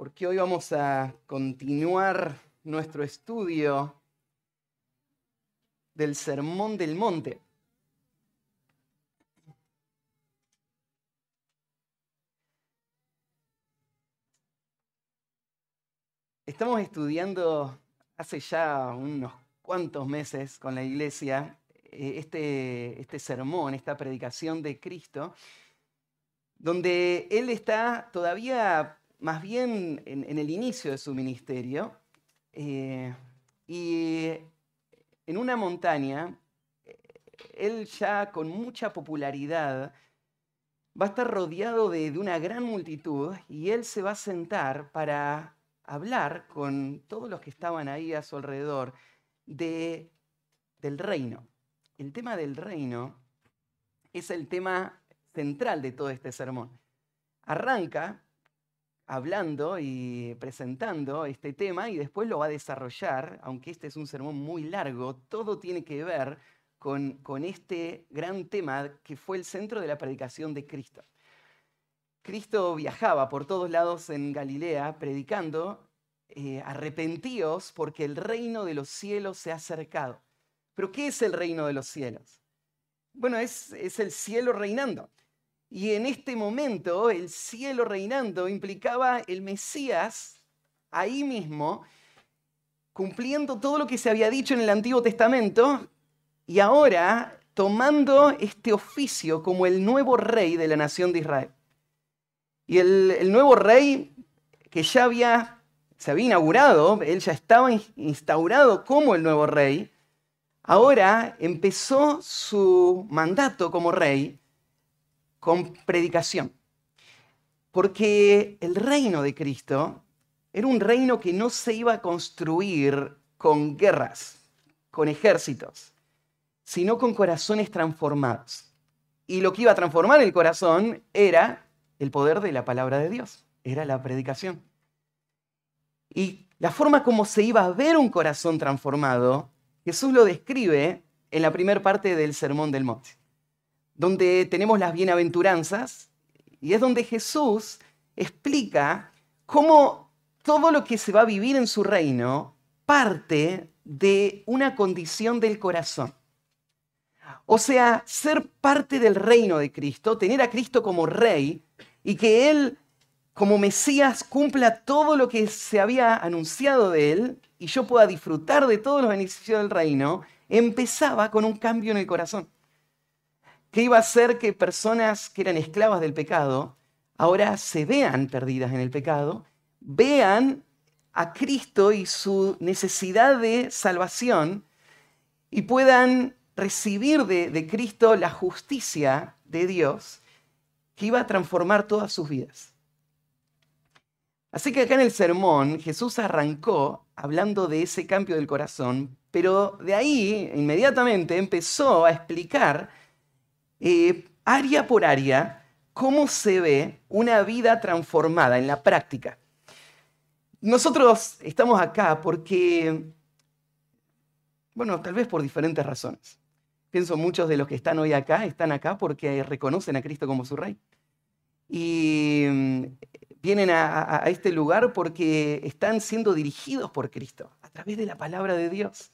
porque hoy vamos a continuar nuestro estudio del Sermón del Monte. Estamos estudiando hace ya unos cuantos meses con la iglesia eh, este, este sermón, esta predicación de Cristo, donde Él está todavía más bien en, el inicio de su ministerio eh, y en una montaña, eh, Él ya con mucha popularidad va a estar rodeado de, de una gran multitud y Él se va a sentar para hablar con todos los que estaban ahí a su alrededor de, del reino. El tema del reino es el tema central de todo este sermón. Arranca hablando y presentando este tema y después lo va a desarrollar, aunque este es un sermón muy largo, todo tiene que ver con, con este gran tema que fue el centro de la predicación de Cristo. Cristo viajaba por todos lados en Galilea predicando, eh, arrepentíos porque el reino de los cielos se ha acercado. Pero ¿qué es el reino de los cielos? Bueno, es, es el cielo reinando. Y en este momento el cielo reinando implicaba el Mesías ahí mismo, cumpliendo todo lo que se había dicho en el Antiguo Testamento y ahora tomando este oficio como el nuevo rey de la nación de Israel. Y el, nuevo rey que ya había, se había inaugurado, él ya estaba instaurado como el nuevo rey, ahora empezó su mandato como rey con predicación. Porque el reino de Cristo era un reino que no se iba a construir con guerras, con ejércitos, sino con corazones transformados. Y lo que iba a transformar el corazón era el poder de la palabra de Dios, era la predicación. Y la forma como se iba a ver un corazón transformado, Jesús lo describe en la primera parte del Sermón del Monte donde tenemos las bienaventuranzas, y es donde Jesús explica cómo todo lo que se va a vivir en su reino parte de una condición del corazón. O sea, ser parte del reino de Cristo, tener a Cristo como rey y que Él como Mesías cumpla todo lo que se había anunciado de Él y yo pueda disfrutar de todos los beneficios del reino, empezaba con un cambio en el corazón que iba a hacer que personas que eran esclavas del pecado ahora se vean perdidas en el pecado, vean a Cristo y su necesidad de salvación y puedan recibir de, de, Cristo la justicia de Dios que iba a transformar todas sus vidas. Así que acá en el sermón Jesús arrancó hablando de ese cambio del corazón, pero de ahí inmediatamente empezó a explicar eh, área por área, cómo se ve una vida transformada en la práctica. Nosotros estamos acá porque, bueno, tal vez por diferentes razones. Pienso muchos de los que están hoy acá están acá porque reconocen a Cristo como su rey. Y mm, vienen a, a este lugar porque están siendo dirigidos por Cristo a través de la palabra de Dios.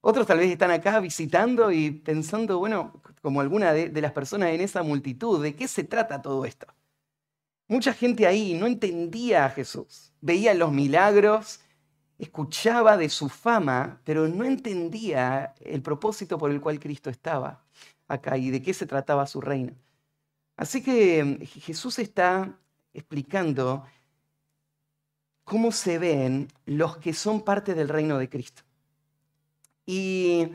Otros tal vez están acá visitando y pensando, bueno, como alguna de, las personas en esa multitud, ¿de qué se trata todo esto? Mucha gente ahí no entendía a Jesús, veía los milagros, escuchaba de su fama, pero no entendía el propósito por el cual Cristo estaba acá y de qué se trataba su reino. Así que mm, Jesús está explicando cómo se ven los que son parte del reino de Cristo. Y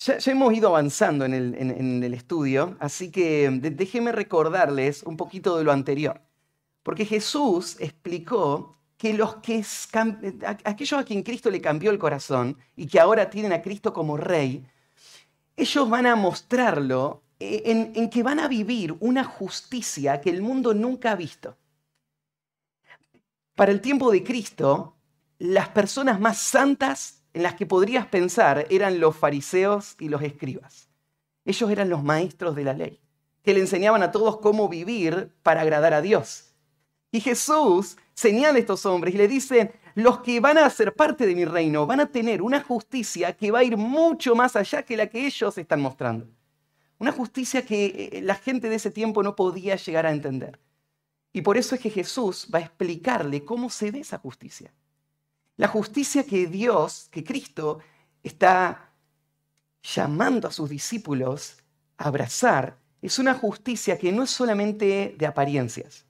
ya, hemos ido avanzando en el, estudio, así que déjenme recordarles un poquito de lo anterior. Porque Jesús explicó que los que aquellos a quien Cristo le cambió el corazón y que ahora tienen a Cristo como rey, ellos van a mostrarlo eh, en, en, que van a vivir una justicia que el mundo nunca ha visto. Para el tiempo de Cristo, las personas más santas en las que podrías pensar eran los fariseos y los escribas. Ellos eran los maestros de la ley, que le enseñaban a todos cómo vivir para agradar a Dios. Y Jesús señala a estos hombres y le dice, los que van a ser parte de mi reino van a tener una justicia que va a ir mucho más allá que la que ellos están mostrando. Una justicia que eh, la gente de ese tiempo no podía llegar a entender. Y por eso es que Jesús va a explicarle cómo se ve esa justicia. La justicia que Dios, que Cristo, está llamando a sus discípulos a abrazar, es una justicia que no es solamente de apariencias.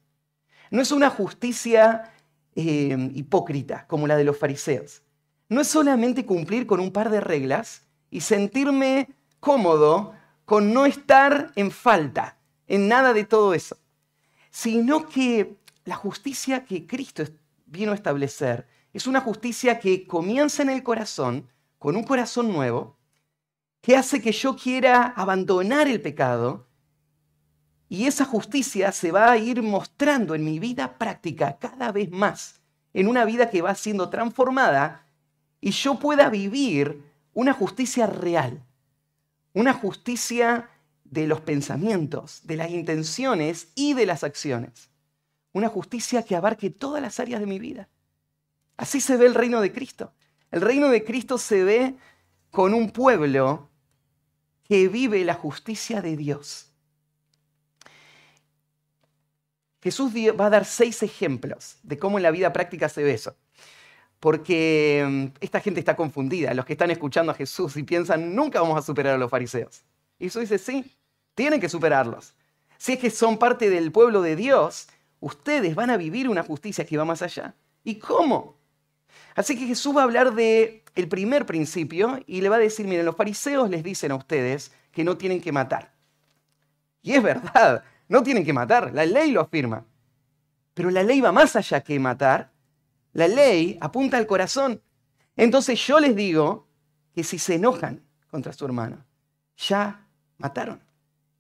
No es una justicia eh, hipócrita como la de los fariseos. No es solamente cumplir con un par de reglas y sentirme cómodo con no estar en falta en nada de todo eso, sino que la justicia que Cristo vino a establecer es una justicia que comienza en el corazón, con un corazón nuevo, que hace que yo quiera abandonar el pecado y esa justicia se va a ir mostrando en mi vida práctica cada vez más, en una vida que va siendo transformada y yo pueda vivir una justicia real, una justicia de los pensamientos, de las intenciones y de las acciones. Una justicia que abarque todas las áreas de mi vida. Así se ve el reino de Cristo. El reino de Cristo se ve con un pueblo que vive la justicia de Dios. Jesús va a dar seis ejemplos de cómo en la vida práctica se ve eso. Porque mm, esta gente está confundida, los que están escuchando a Jesús y piensan, nunca vamos a superar a los fariseos. Y Jesús dice, sí, tienen que superarlos. Si es que son parte del pueblo de Dios, ustedes van a vivir una justicia que va más allá. ¿Y cómo? Así que Jesús va a hablar de el primer principio y le va a decir, miren, los fariseos les dicen a ustedes que no tienen que matar. Y es verdad, no tienen que matar, la ley lo afirma. Pero la ley va más allá que matar. La ley apunta al corazón. Entonces yo les digo que si se enojan contra su hermano, ya mataron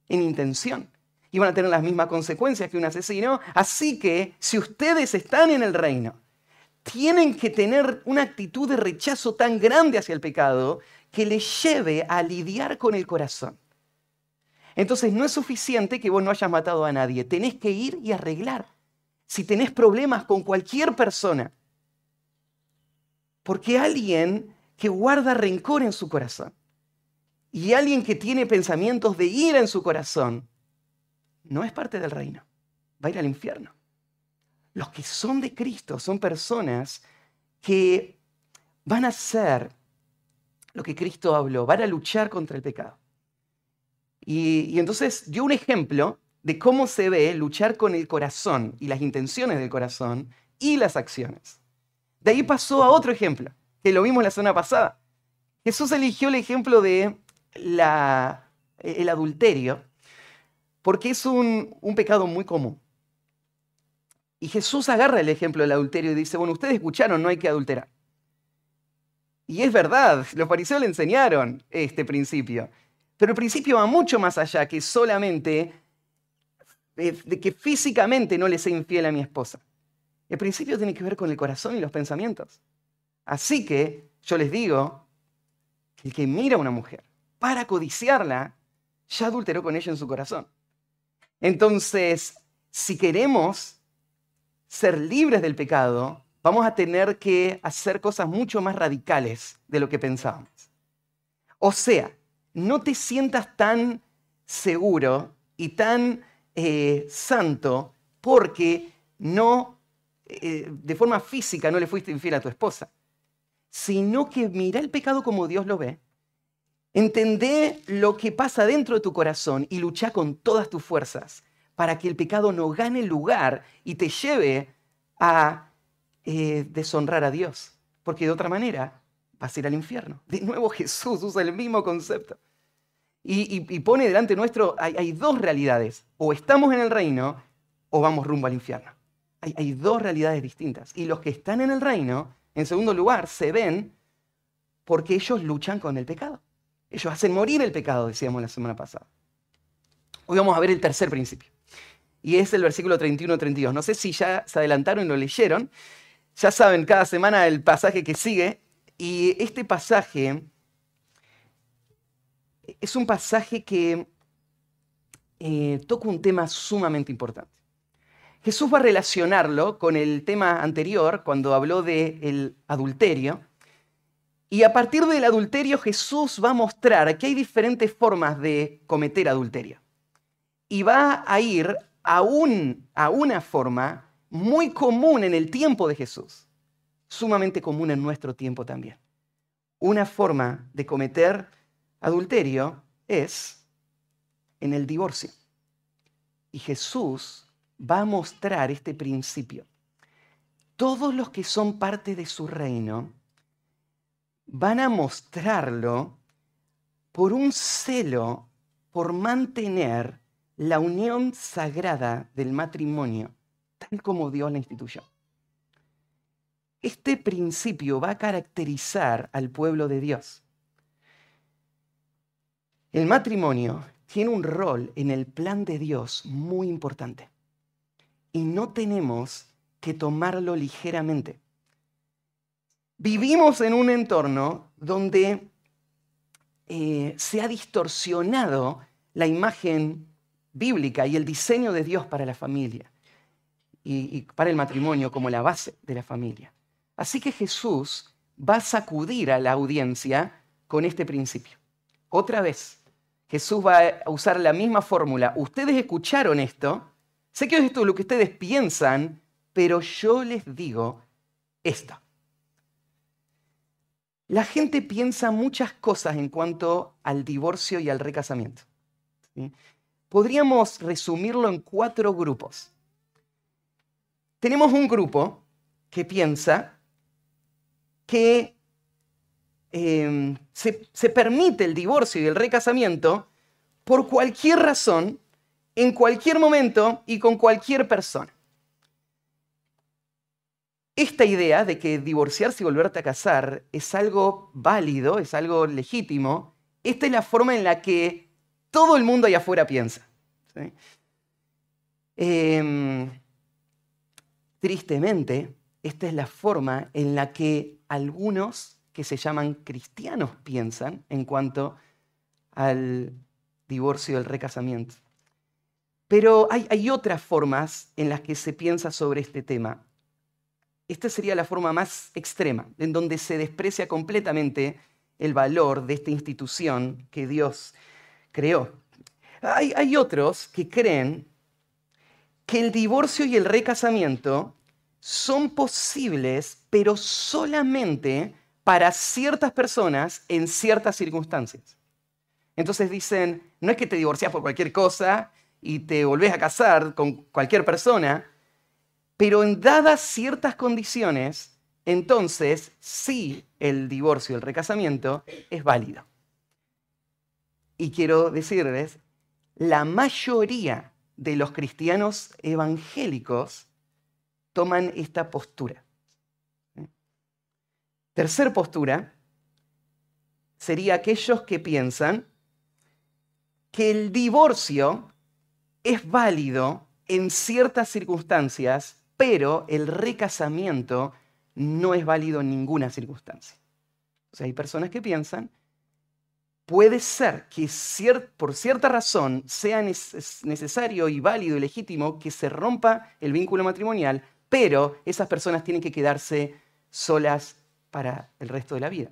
en intención. Y van a tener las mismas consecuencias que un asesino. Así que si ustedes están en el reino tienen que tener una actitud de rechazo tan grande hacia el pecado que les lleve a lidiar con el corazón. Entonces no es suficiente que vos no hayas matado a nadie, tenés que ir y arreglar. Si tenés problemas con cualquier persona, porque alguien que guarda rencor en su corazón y alguien que tiene pensamientos de ira en su corazón, no es parte del reino, va a ir al infierno. Los que son de Cristo son personas que van a hacer lo que Cristo habló, van a luchar contra el pecado. Y, entonces dio un ejemplo de cómo se ve luchar con el corazón y las intenciones del corazón y las acciones. De ahí pasó a otro ejemplo, que lo vimos la semana pasada. Jesús eligió el ejemplo de el adulterio, porque es un pecado muy común. Y Jesús agarra el ejemplo del adulterio y dice, bueno, ustedes escucharon, no hay que adulterar. Y es verdad, los fariseos le enseñaron este principio. Pero el principio va mucho más allá que solamente de que físicamente no le sea infiel a mi esposa. El principio tiene que ver con el corazón y los pensamientos. Así que yo les digo el que mira a una mujer para codiciarla, ya adulteró con ella en su corazón. Entonces, si queremos ser libres del pecado, vamos a tener que hacer cosas mucho más radicales de lo que pensábamos. O sea, no te sientas tan seguro y tan eh, santo porque no, eh, de forma física, no le fuiste infiel a tu esposa, sino que mira el pecado como Dios lo ve, entendé lo que pasa dentro de tu corazón y lucha con todas tus fuerzas para que el pecado no gane lugar y te lleve a eh, deshonrar a Dios. Porque de otra manera vas a ir al infierno. De nuevo Jesús usa el mismo concepto. Y, pone delante nuestro, hay, dos realidades. O estamos en el reino o vamos rumbo al infierno. Hay, hay dos realidades distintas. Y los que están en el reino, en segundo lugar, se ven porque ellos luchan con el pecado. Ellos hacen morir el pecado, decíamos la semana pasada. Hoy vamos a ver el tercer principio y es el versículo 31-32. No sé si ya se adelantaron y lo leyeron. Ya saben, cada semana el pasaje que sigue. Y este pasaje es un pasaje que eh, toca un tema sumamente importante. Jesús va a relacionarlo con el tema anterior, cuando habló del adulterio. Y a partir del adulterio Jesús va a mostrar que hay diferentes formas de cometer adulterio. Y va a ir a, a una forma muy común en el tiempo de Jesús, sumamente común en nuestro tiempo también. Una forma de cometer adulterio es en el divorcio. Y Jesús va a mostrar este principio. Todos los que son parte de su reino van a mostrarlo por un celo por mantener la unión sagrada del matrimonio, tal como Dios la instituyó. Este principio va a caracterizar al pueblo de Dios. El matrimonio tiene un rol en el plan de Dios muy importante y no tenemos que tomarlo ligeramente. Vivimos en un entorno donde eh, se ha distorsionado la imagen bíblica y el diseño de Dios para la familia y, para el matrimonio como la base de la familia. Así que Jesús va a sacudir a la audiencia con este principio. Otra vez, Jesús va a usar la misma fórmula. Ustedes escucharon esto, sé que esto es lo que ustedes piensan, pero yo les digo esto. La gente piensa muchas cosas en cuanto al divorcio y al recasamiento. Podríamos resumirlo en cuatro grupos. Tenemos un grupo que piensa que em, se, se permite el divorcio y el recasamiento por cualquier razón, en cualquier momento y con cualquier persona. Esta idea de que divorciarse y volverte a casar es algo válido, es algo legítimo, esta es la forma en la que todo el mundo allá afuera piensa. Em, tristemente, esta es la forma en la que algunos que se llaman cristianos piensan en cuanto al divorcio y el recasamiento. Pero hay otras formas en las que se piensa sobre este tema. Esta sería la forma más extrema, en donde se desprecia completamente el valor de esta institución que Dios creó. Hay, hay, otros que creen que el divorcio y el recasamiento son posibles, pero solamente para ciertas personas en ciertas circunstancias. Entonces dicen, no es que te divorcias por cualquier cosa y te volvés a casar con cualquier persona, pero en dadas ciertas condiciones, entonces sí el divorcio, el recasamiento es válido. Y quiero decirles, la mayoría de los cristianos evangélicos toman esta postura. Tercer postura sería aquellos que piensan que el divorcio es válido en ciertas circunstancias pero el recasamiento no es válido en ninguna circunstancia. O sea, hay personas que piensan, puede ser que por cierta razón sea necesario y válido y legítimo que se rompa el vínculo matrimonial, pero esas personas tienen que quedarse solas para el resto de la vida.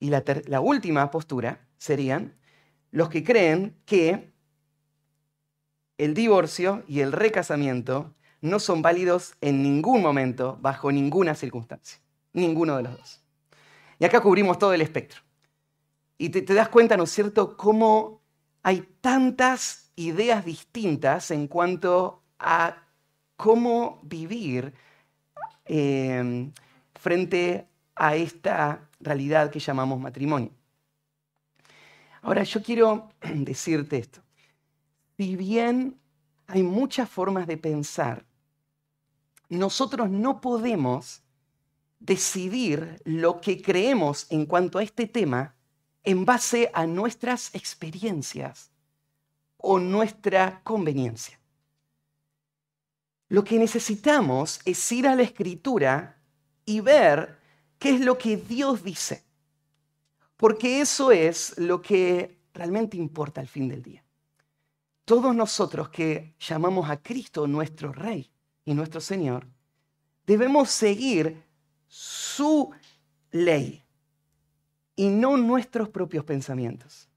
Y la, la última postura serían los que creen que el divorcio y el recasamiento no son válidos en ningún momento, bajo ninguna circunstancia. Ninguno de los dos. Y acá cubrimos todo el espectro. Y te, das cuenta, ¿no es cierto?, cómo hay tantas ideas distintas en cuanto a cómo vivir em, frente a esta realidad que llamamos matrimonio. Ahora, yo quiero decirte esto si bien hay muchas formas de pensar, nosotros no podemos decidir lo que creemos en cuanto a este tema en base a nuestras experiencias o nuestra conveniencia. Lo que necesitamos es ir a la escritura y ver qué es lo que Dios dice, porque eso es lo que realmente importa al fin del día. todos nosotros que llamamos a Cristo nuestro Rey y nuestro Señor, debemos seguir su ley y no nuestros propios pensamientos.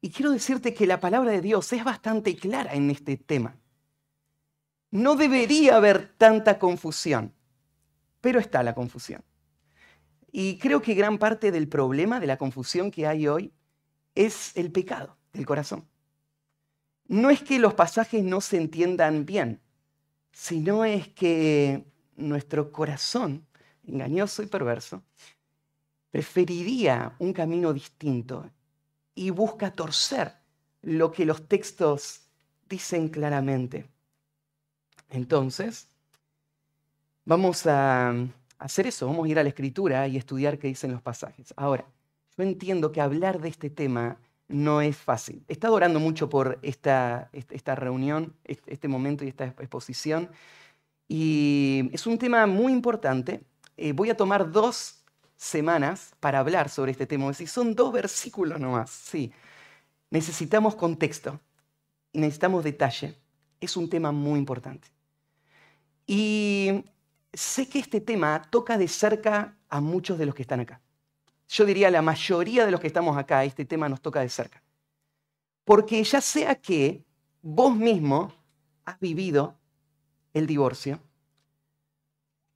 Y quiero decirte que la palabra de Dios es bastante clara en este tema. No debería haber tanta confusión, pero está la confusión. Y creo que gran parte del problema de la confusión que hay hoy es el pecado del corazón. No es que los pasajes no se entiendan bien, sino es que nuestro corazón, engañoso y perverso, preferiría un camino distinto y busca torcer lo que los textos dicen claramente. Entonces, vamos a hacer eso, vamos a ir a la escritura y estudiar qué dicen los pasajes. Ahora, yo entiendo que hablar de este tema no es fácil. He estado orando mucho por esta, esta reunión, este momento y esta exposición, y es un tema muy importante. Eh, voy a tomar dos semanas para hablar sobre este tema. Si son dos versículos nomás, sí. Necesitamos contexto y necesitamos detalle. Es un tema muy importante. Y sé que este tema toca de cerca a muchos de los que están acá. Yo diría la mayoría de los que estamos acá, este tema nos toca de cerca. Porque ya sea que vos mismo has vivido el divorcio,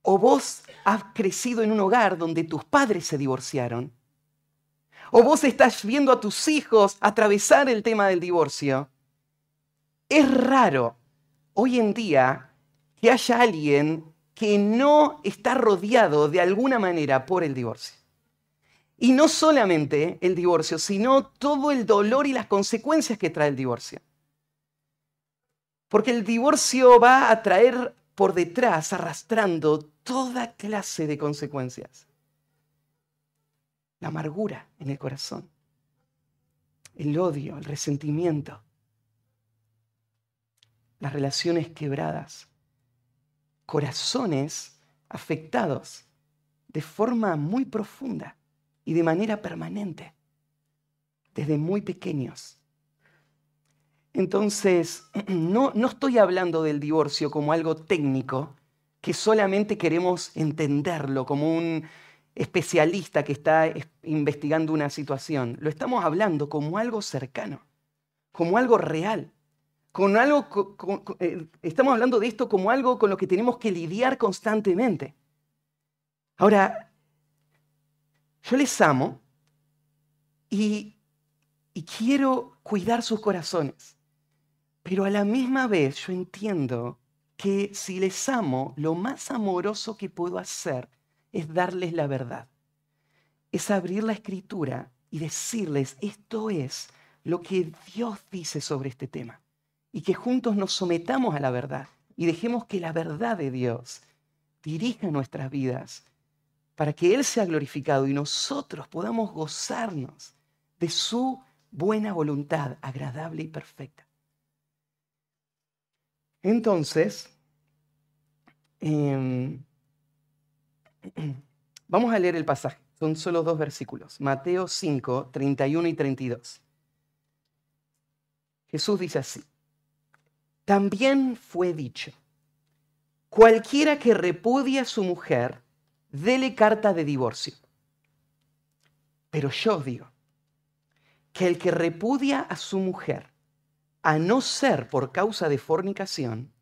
o vos has crecido en un hogar donde tus padres se divorciaron, o vos estás viendo a tus hijos atravesar el tema del divorcio, es raro hoy en día que haya alguien que no está rodeado de alguna manera por el divorcio. Y no solamente el divorcio, sino todo el dolor y las consecuencias que trae el divorcio. Porque el divorcio va a traer por detrás, arrastrando toda clase de consecuencias. La amargura en el corazón, el odio, el resentimiento, las relaciones quebradas, corazones afectados de forma muy profunda y de manera permanente, desde muy pequeños. Entonces, no, no estoy hablando del divorcio como algo técnico, que solamente queremos entenderlo como un especialista que está investigando una situación. Lo estamos hablando como algo cercano, como algo real con algo, eh, estamos hablando de esto como algo con lo que tenemos que lidiar constantemente. Ahora, yo les amo y, y quiero cuidar sus corazones, pero a la misma vez yo entiendo que si les amo, lo más amoroso que puedo hacer es darles la verdad. Es abrir la escritura y decirles, esto es lo que Dios dice sobre este tema y que juntos nos sometamos a la verdad y dejemos que la verdad de Dios dirija nuestras vidas para que Él sea glorificado y nosotros podamos gozarnos de su buena voluntad, agradable y perfecta. Entonces, em, vamos a leer el pasaje. Son solo dos versículos. Mateo 5, 31 y 32. Jesús dice así. También fue dicho, cualquiera que repudie a su mujer, dele carta de divorcio. Pero yo digo que el que repudia a su mujer, a no ser por causa de fornicación,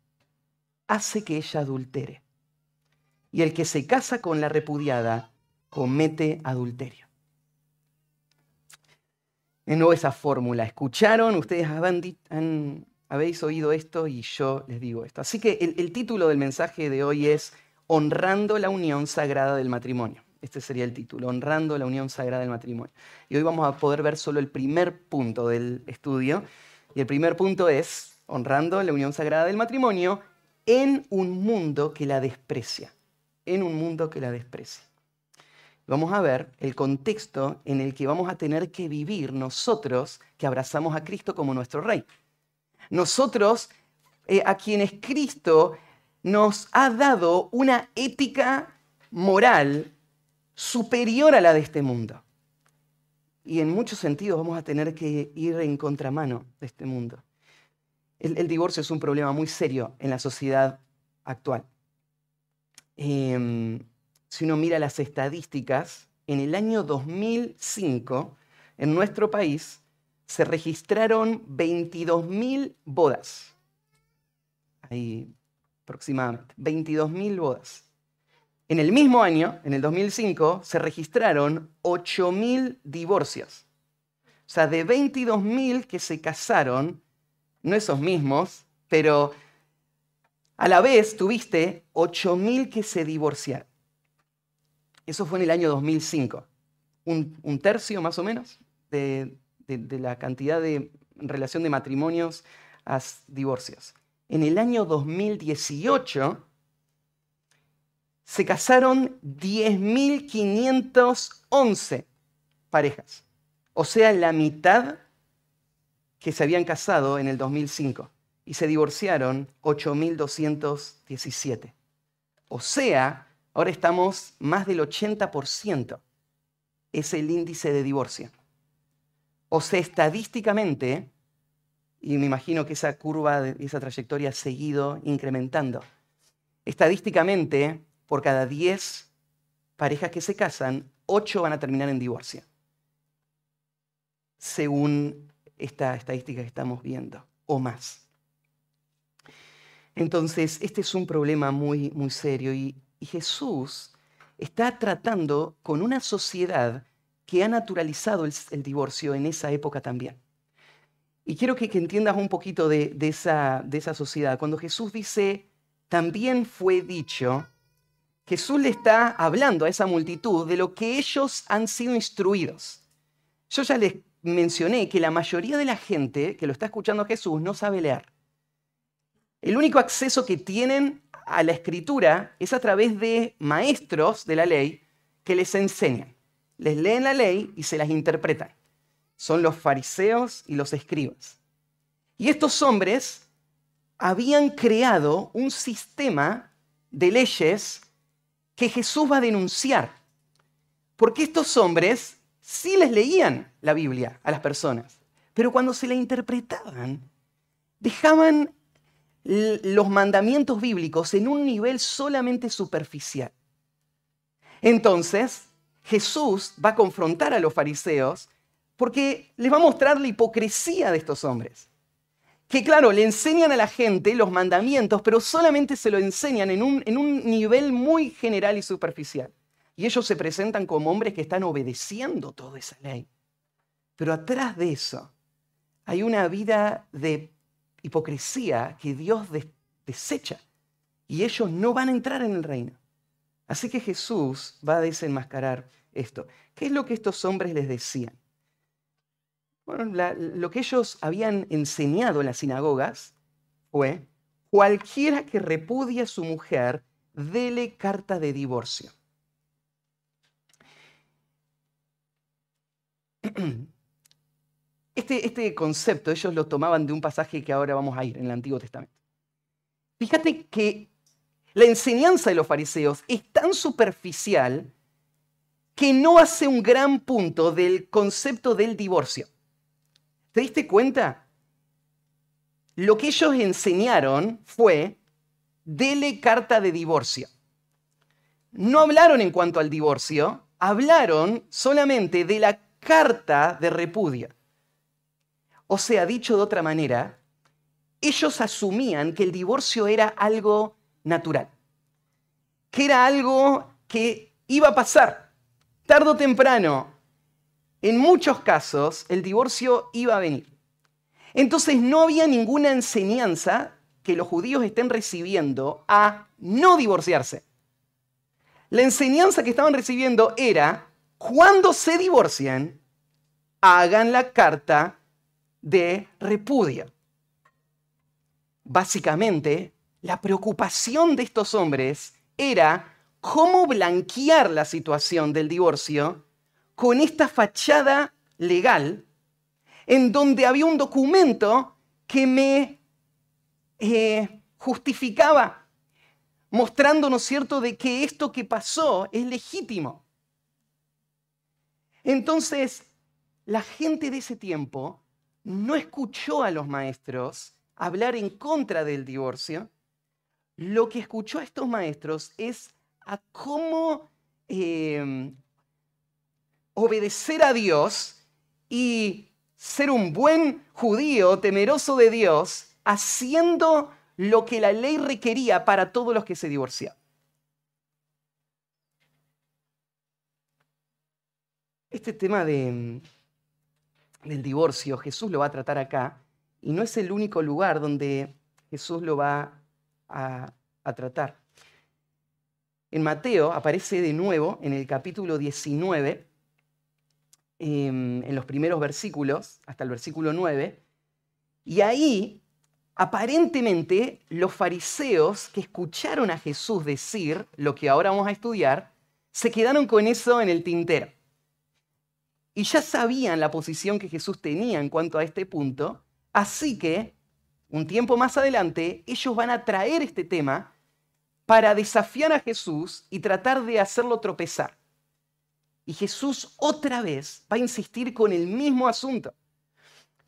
hace que ella adultere. Y el que se casa con la repudiada comete adulterio. De nuevo esa fórmula. ¿Escucharon? Ustedes habéis oído esto y yo les digo esto. Así que el, título del mensaje de hoy es Honrando la unión sagrada del matrimonio. Este sería el título, Honrando la unión sagrada del matrimonio. Y hoy vamos a poder ver solo el primer punto del estudio. Y el primer punto es Honrando la unión sagrada del matrimonio en un mundo que la desprecia. En un mundo que la desprecia. Vamos a ver el contexto en el que vamos a tener que vivir nosotros que abrazamos a Cristo como nuestro Rey. Nosotros, eh, a quienes Cristo nos ha dado una ética moral superior a la de este mundo. Y en muchos sentidos vamos a tener que ir en contramano de este mundo. el, divorcio es un problema muy serio en la sociedad actual. Em, si uno mira las estadísticas, en el año 2005, en nuestro país, se registraron 22.000 bodas. Ahí aproximadamente, 22.000 bodas. En el mismo año, en el 2005, se registraron 8.000 divorcios. O sea, de 22.000 que se casaron, no esos mismos, pero a la vez tuviste 8.000 que se divorciaron. Eso fue en el año 2005. Un, tercio más o menos de, de la cantidad de relación de matrimonios a divorcios. En el año 2018 se casaron 10.511 parejas, o sea, la mitad que se habían casado en el 2005 y se divorciaron 8.217. O sea, ahora estamos más del 80%. Es el índice de divorcio. O sea, estadísticamente, y me imagino que esa curva, esa trayectoria ha seguido incrementando. Estadísticamente, por cada 10 parejas que se casan, 8 van a terminar en divorcio, según esta estadística que estamos viendo, o más. Entonces, este es un problema muy, muy serio y, Jesús está tratando con una sociedad que ha naturalizado el, divorcio en esa época también. Y quiero que, entiendas un poquito de, esa, de esa sociedad. Cuando Jesús dice, también fue dicho, Jesús le está hablando a esa multitud de lo que ellos han sido instruidos. Yo ya les mencioné que la mayoría de la gente que lo está escuchando a Jesús no sabe leer. El único acceso que tienen a la escritura es a través de maestros de la ley que les enseñan. Les leen la ley y se las interpretan. Son los fariseos y los escribas. Y estos hombres habían creado un sistema de leyes que Jesús va a denunciar. Porque estos hombres sí les leían la Biblia a las personas, pero cuando se la interpretaban, dejaban los mandamientos bíblicos en un nivel solamente superficial. Entonces, Jesús va a confrontar a los fariseos porque les va a mostrar la hipocresía de estos hombres que claro, le enseñan a la gente los mandamientos, pero solamente se lo enseñan en un, en un nivel muy general y superficial. Y ellos se presentan como hombres que están obedeciendo toda esa ley. Pero atrás de eso hay una vida de hipocresía que Dios desecha. Y ellos no van a entrar en el reino. Así que Jesús va a desenmascarar esto. ¿Qué es lo que estos hombres les decían? Bueno, lo que ellos habían enseñado en las sinagogas fue, cualquiera que repudie a su mujer, dele carta de divorcio. Este, este, concepto ellos lo tomaban de un pasaje que ahora vamos a ir en el Antiguo Testamento. Fíjate que la enseñanza de los fariseos es tan superficial que no hace un gran punto del concepto del divorcio. ¿Te diste cuenta? Lo que ellos enseñaron fue, dele carta de divorcio. No hablaron en cuanto al divorcio, hablaron solamente de la carta de repudio. O sea, dicho de otra manera, ellos asumían que el divorcio era algo natural, que era algo que iba a pasar tarde o temprano, en muchos casos el divorcio iba a venir. Entonces no había ninguna enseñanza que los judíos estén recibiendo a no divorciarse. La enseñanza que estaban recibiendo era, cuando se divorcien, hagan la carta de repudio. Básicamente, la preocupación de estos hombres era cómo blanquear la situación del divorcio con esta fachada legal en donde había un documento que me eh, justificaba, mostrándonos cierto?, de que esto que pasó es legítimo. Entonces, la gente de ese tiempo no escuchó a los maestros hablar en contra del divorcio, lo que escuchó a estos maestros es a cómo em, obedecer a Dios y ser un buen judío temeroso de Dios, haciendo lo que la ley requería para todos los que se divorciaban. Este tema de, del divorcio, Jesús lo va a tratar acá, y no es el único lugar donde Jesús lo va a, tratar. En Mateo aparece de nuevo en el capítulo 19, em, en los primeros versículos, hasta el versículo 9, y ahí aparentemente los fariseos que escucharon a Jesús decir lo que ahora vamos a estudiar, se quedaron con eso en el tintero. Y ya sabían la posición que Jesús tenía en cuanto a este punto, así que un tiempo más adelante ellos van a traer este tema para desafiar a Jesús y tratar de hacerlo tropezar. Y Jesús otra vez va a insistir con el mismo asunto.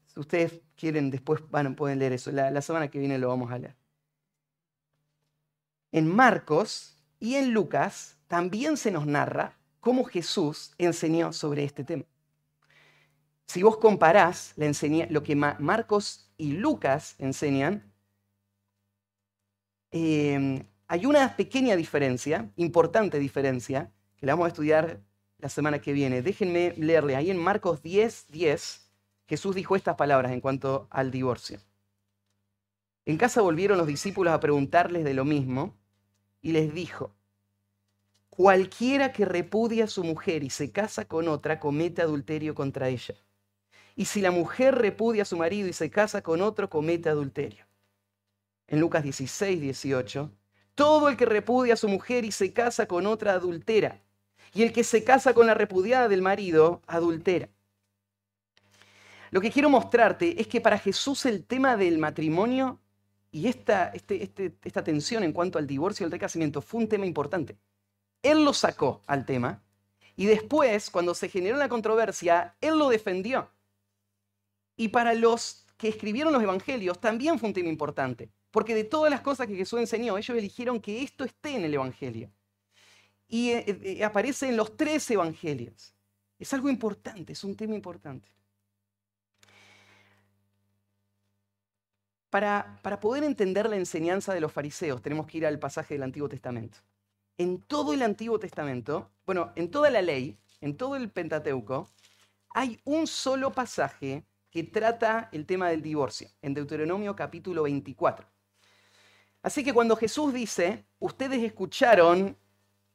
Si ustedes quieren, después van, pueden leer eso. La, la semana que viene lo vamos a leer. En Marcos y en Lucas también se nos narra cómo Jesús enseñó sobre este tema. Si vos comparás lo que Marcos y Lucas enseñan, em, hay una pequeña diferencia, importante diferencia, que la vamos a estudiar la semana que viene. Déjenme leerle. Ahí en Marcos 10, 10, Jesús dijo estas palabras en cuanto al divorcio. En casa volvieron los discípulos a preguntarles de lo mismo y les dijo, cualquiera que repudia a su mujer y se casa con otra comete adulterio contra ella. Y si la mujer repudia a su marido y se casa con otro, comete adulterio. En Lucas 16, 18, todo el que repudia a su mujer y se casa con otra adultera. Y el que se casa con la repudiada del marido, adultera. Lo que quiero mostrarte es que para Jesús el tema del matrimonio y esta, este, este, esta tensión en cuanto al divorcio y al recasamiento fue un tema importante. Él lo sacó al tema y después, cuando se generó la controversia, él lo defendió. Y para los que escribieron los evangelios también fue un tema importante, porque de todas las cosas que Jesús enseñó, ellos eligieron que esto esté en el evangelio. Y eh, eh, aparece en los tres evangelios. Es algo importante, es un tema importante. Para, para, poder entender la enseñanza de los fariseos, tenemos que ir al pasaje del Antiguo Testamento. En todo el Antiguo Testamento, bueno, en toda la ley, en todo el Pentateuco, hay un solo pasaje que trata el tema del divorcio, en Deuteronomio capítulo 24. Así que cuando Jesús dice, ustedes escucharon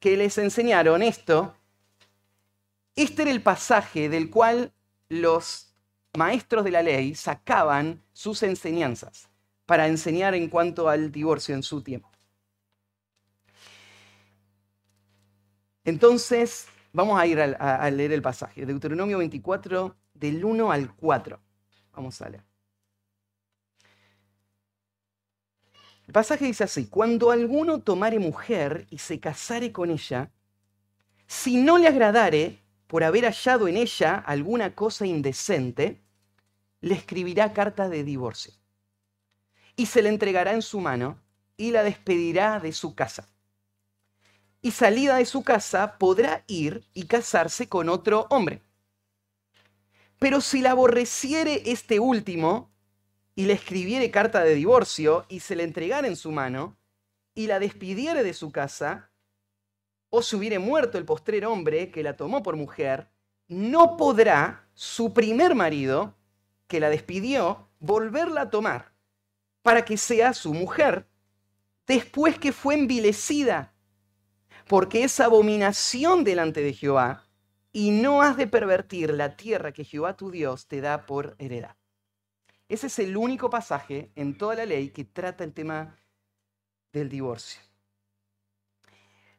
que les enseñaron esto, este era el pasaje del cual los maestros de la ley sacaban sus enseñanzas para enseñar en cuanto al divorcio en su tiempo. Entonces, vamos a ir a, leer el pasaje. Deuteronomio 24, del 1 al 4. Vamos a leer. Pasaje dice así, cuando alguno tomare mujer y se casare con ella, si no le agradare por haber hallado en ella alguna cosa indecente, le escribirá carta de divorcio y se le entregará en su mano y la despedirá de su casa. Y salida de su casa podrá ir y casarse con otro hombre pero si la aborreciere este último y le escribiere carta de divorcio y se le entregara en su mano y la despidiere de su casa, o si hubiere muerto el postrer hombre que la tomó por mujer, no podrá su primer marido, que la despidió, volverla a tomar para que sea su mujer, después que fue envilecida, porque es abominación delante de Jehová y no has de pervertir la tierra que Jehová tu Dios te da por heredad. Ese es el único pasaje en toda la ley que trata el tema del divorcio.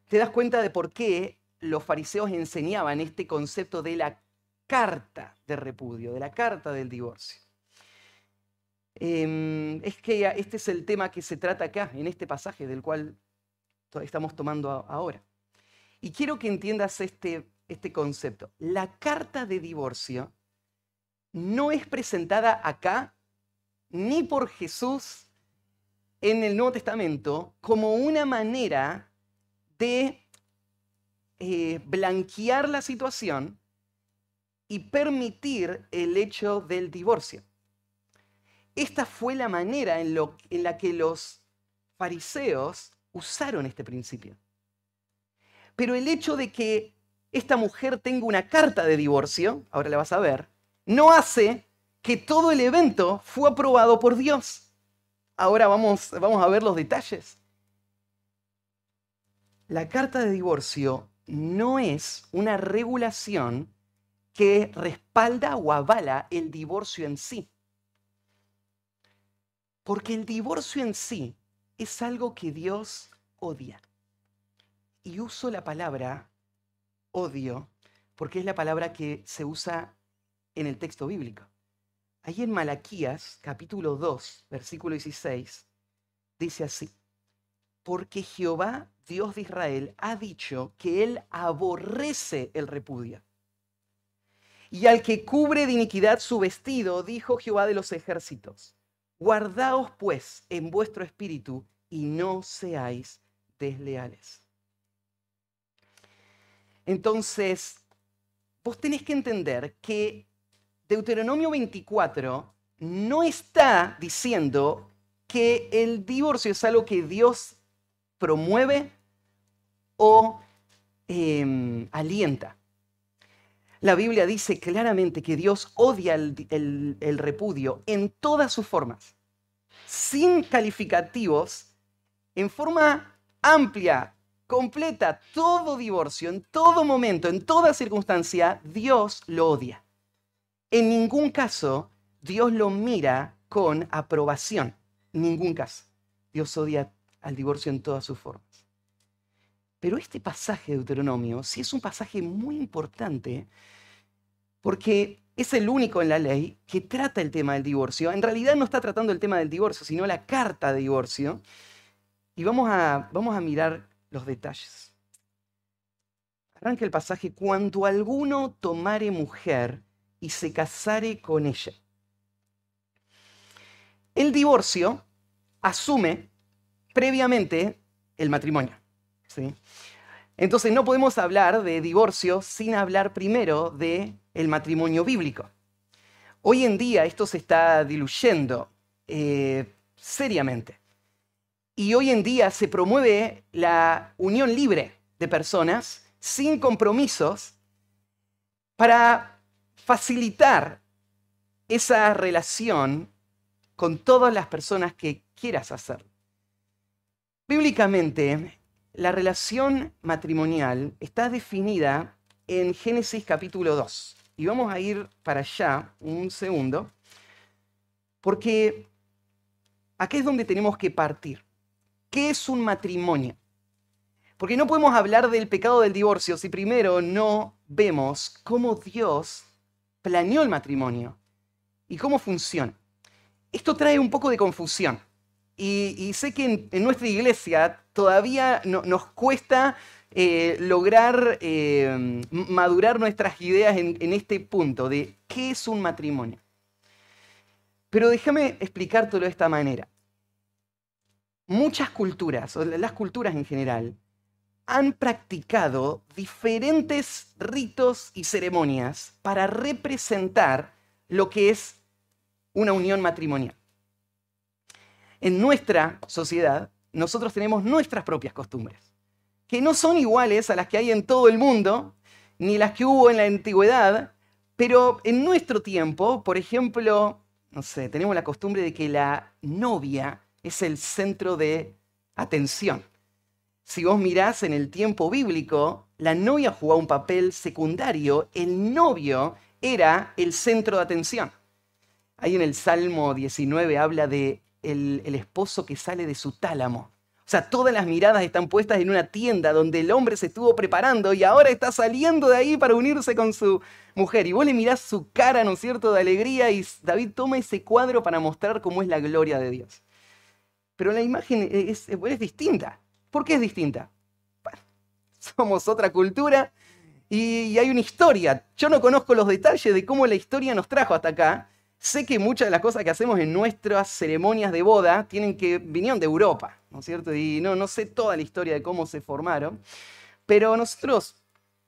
Te das cuenta de por qué los fariseos enseñaban este concepto de la carta de repudio, de la carta del divorcio. Em, es que este es el tema que se trata acá, en este pasaje del cual estamos tomando ahora. Y quiero que entiendas este este concepto. La carta de divorcio no es presentada acá ni por Jesús en el Nuevo Testamento como una manera de eh, blanquear la situación y permitir el hecho del divorcio. Esta fue la manera en, en la que los fariseos usaron este principio. Pero el hecho de que esta mujer tenga una carta de divorcio, ahora la vas a ver, no hace que todo el evento fue aprobado por Dios. Ahora vamos, vamos a ver los detalles. La carta de divorcio no es una regulación que respalda o avala el divorcio en sí. Porque el divorcio en sí es algo que Dios odia. Y uso la palabra odio porque es la palabra que se usa en el texto bíblico. Ahí en Malaquías, capítulo 2, versículo 16, dice así, porque Jehová, Dios de Israel, ha dicho que él aborrece el repudio. Y al que cubre de iniquidad su vestido, dijo Jehová de los ejércitos, guardaos pues en vuestro espíritu y no seáis desleales. Entonces, vos tenés que entender que Deuteronomio 24 no está diciendo que el divorcio es algo que Dios promueve o em, alienta. La Biblia dice claramente que Dios odia el, el repudio en todas sus formas, sin calificativos, en forma amplia, completa, todo divorcio, en todo momento, en toda circunstancia, Dios lo odia. En ningún caso Dios lo mira con aprobación. En ningún caso. Dios odia al divorcio en todas sus formas. Pero este pasaje de Deuteronomio sí es un pasaje muy importante porque es el único en la ley que trata el tema del divorcio. En realidad no está tratando el tema del divorcio, sino la carta de divorcio. Y vamos a, vamos a mirar los detalles. Arranca el pasaje, cuando alguno tomare mujer y se casare con ella. El divorcio asume previamente el matrimonio. ¿sí? Entonces no podemos hablar de divorcio sin hablar primero de el matrimonio bíblico. Hoy en día esto se está diluyendo eh, seriamente. Y hoy en día se promueve la unión libre de personas sin compromisos para facilitar esa relación con todas las personas que quieras hacer. Bíblicamente, la relación matrimonial está definida en Génesis capítulo 2. Y vamos a ir para allá un segundo, porque aquí es donde tenemos que partir. ¿Qué es un matrimonio? Porque no podemos hablar del pecado del divorcio si primero no vemos cómo Dios planeó el matrimonio y cómo funciona. Esto trae un poco de confusión. Y, sé que en, nuestra iglesia todavía nos cuesta eh, lograr eh, madurar nuestras ideas en, este punto de qué es un matrimonio. Pero déjame explicártelo de esta manera. Muchas culturas, o las culturas en general, han practicado diferentes ritos y ceremonias para representar lo que es una unión matrimonial. En nuestra sociedad, nosotros tenemos nuestras propias costumbres, que no son iguales a las que hay en todo el mundo, ni las que hubo en la antigüedad, pero en nuestro tiempo, por ejemplo, no sé, tenemos la costumbre de que la novia es el centro de atención. Si vos mirás en el tiempo bíblico, la novia jugaba un papel secundario, el novio era el centro de atención. Ahí en el Salmo 19 habla de el, esposo que sale de su tálamo. O sea, todas las miradas están puestas en una tienda donde el hombre se estuvo preparando y ahora está saliendo de ahí para unirse con su mujer. Y vos le mirás su cara, ¿no es cierto?, de alegría y David toma ese cuadro para mostrar cómo es la gloria de Dios. Pero la imagen es, es distinta. ¿Por qué es distinta? somos otra cultura y, hay una historia. Yo no conozco los detalles de cómo la historia nos trajo hasta acá. sé que muchas de las cosas que hacemos en nuestras ceremonias de boda tienen que vinieron de Europa, ¿no es cierto? Y no, no sé toda la historia de cómo se formaron, pero nosotros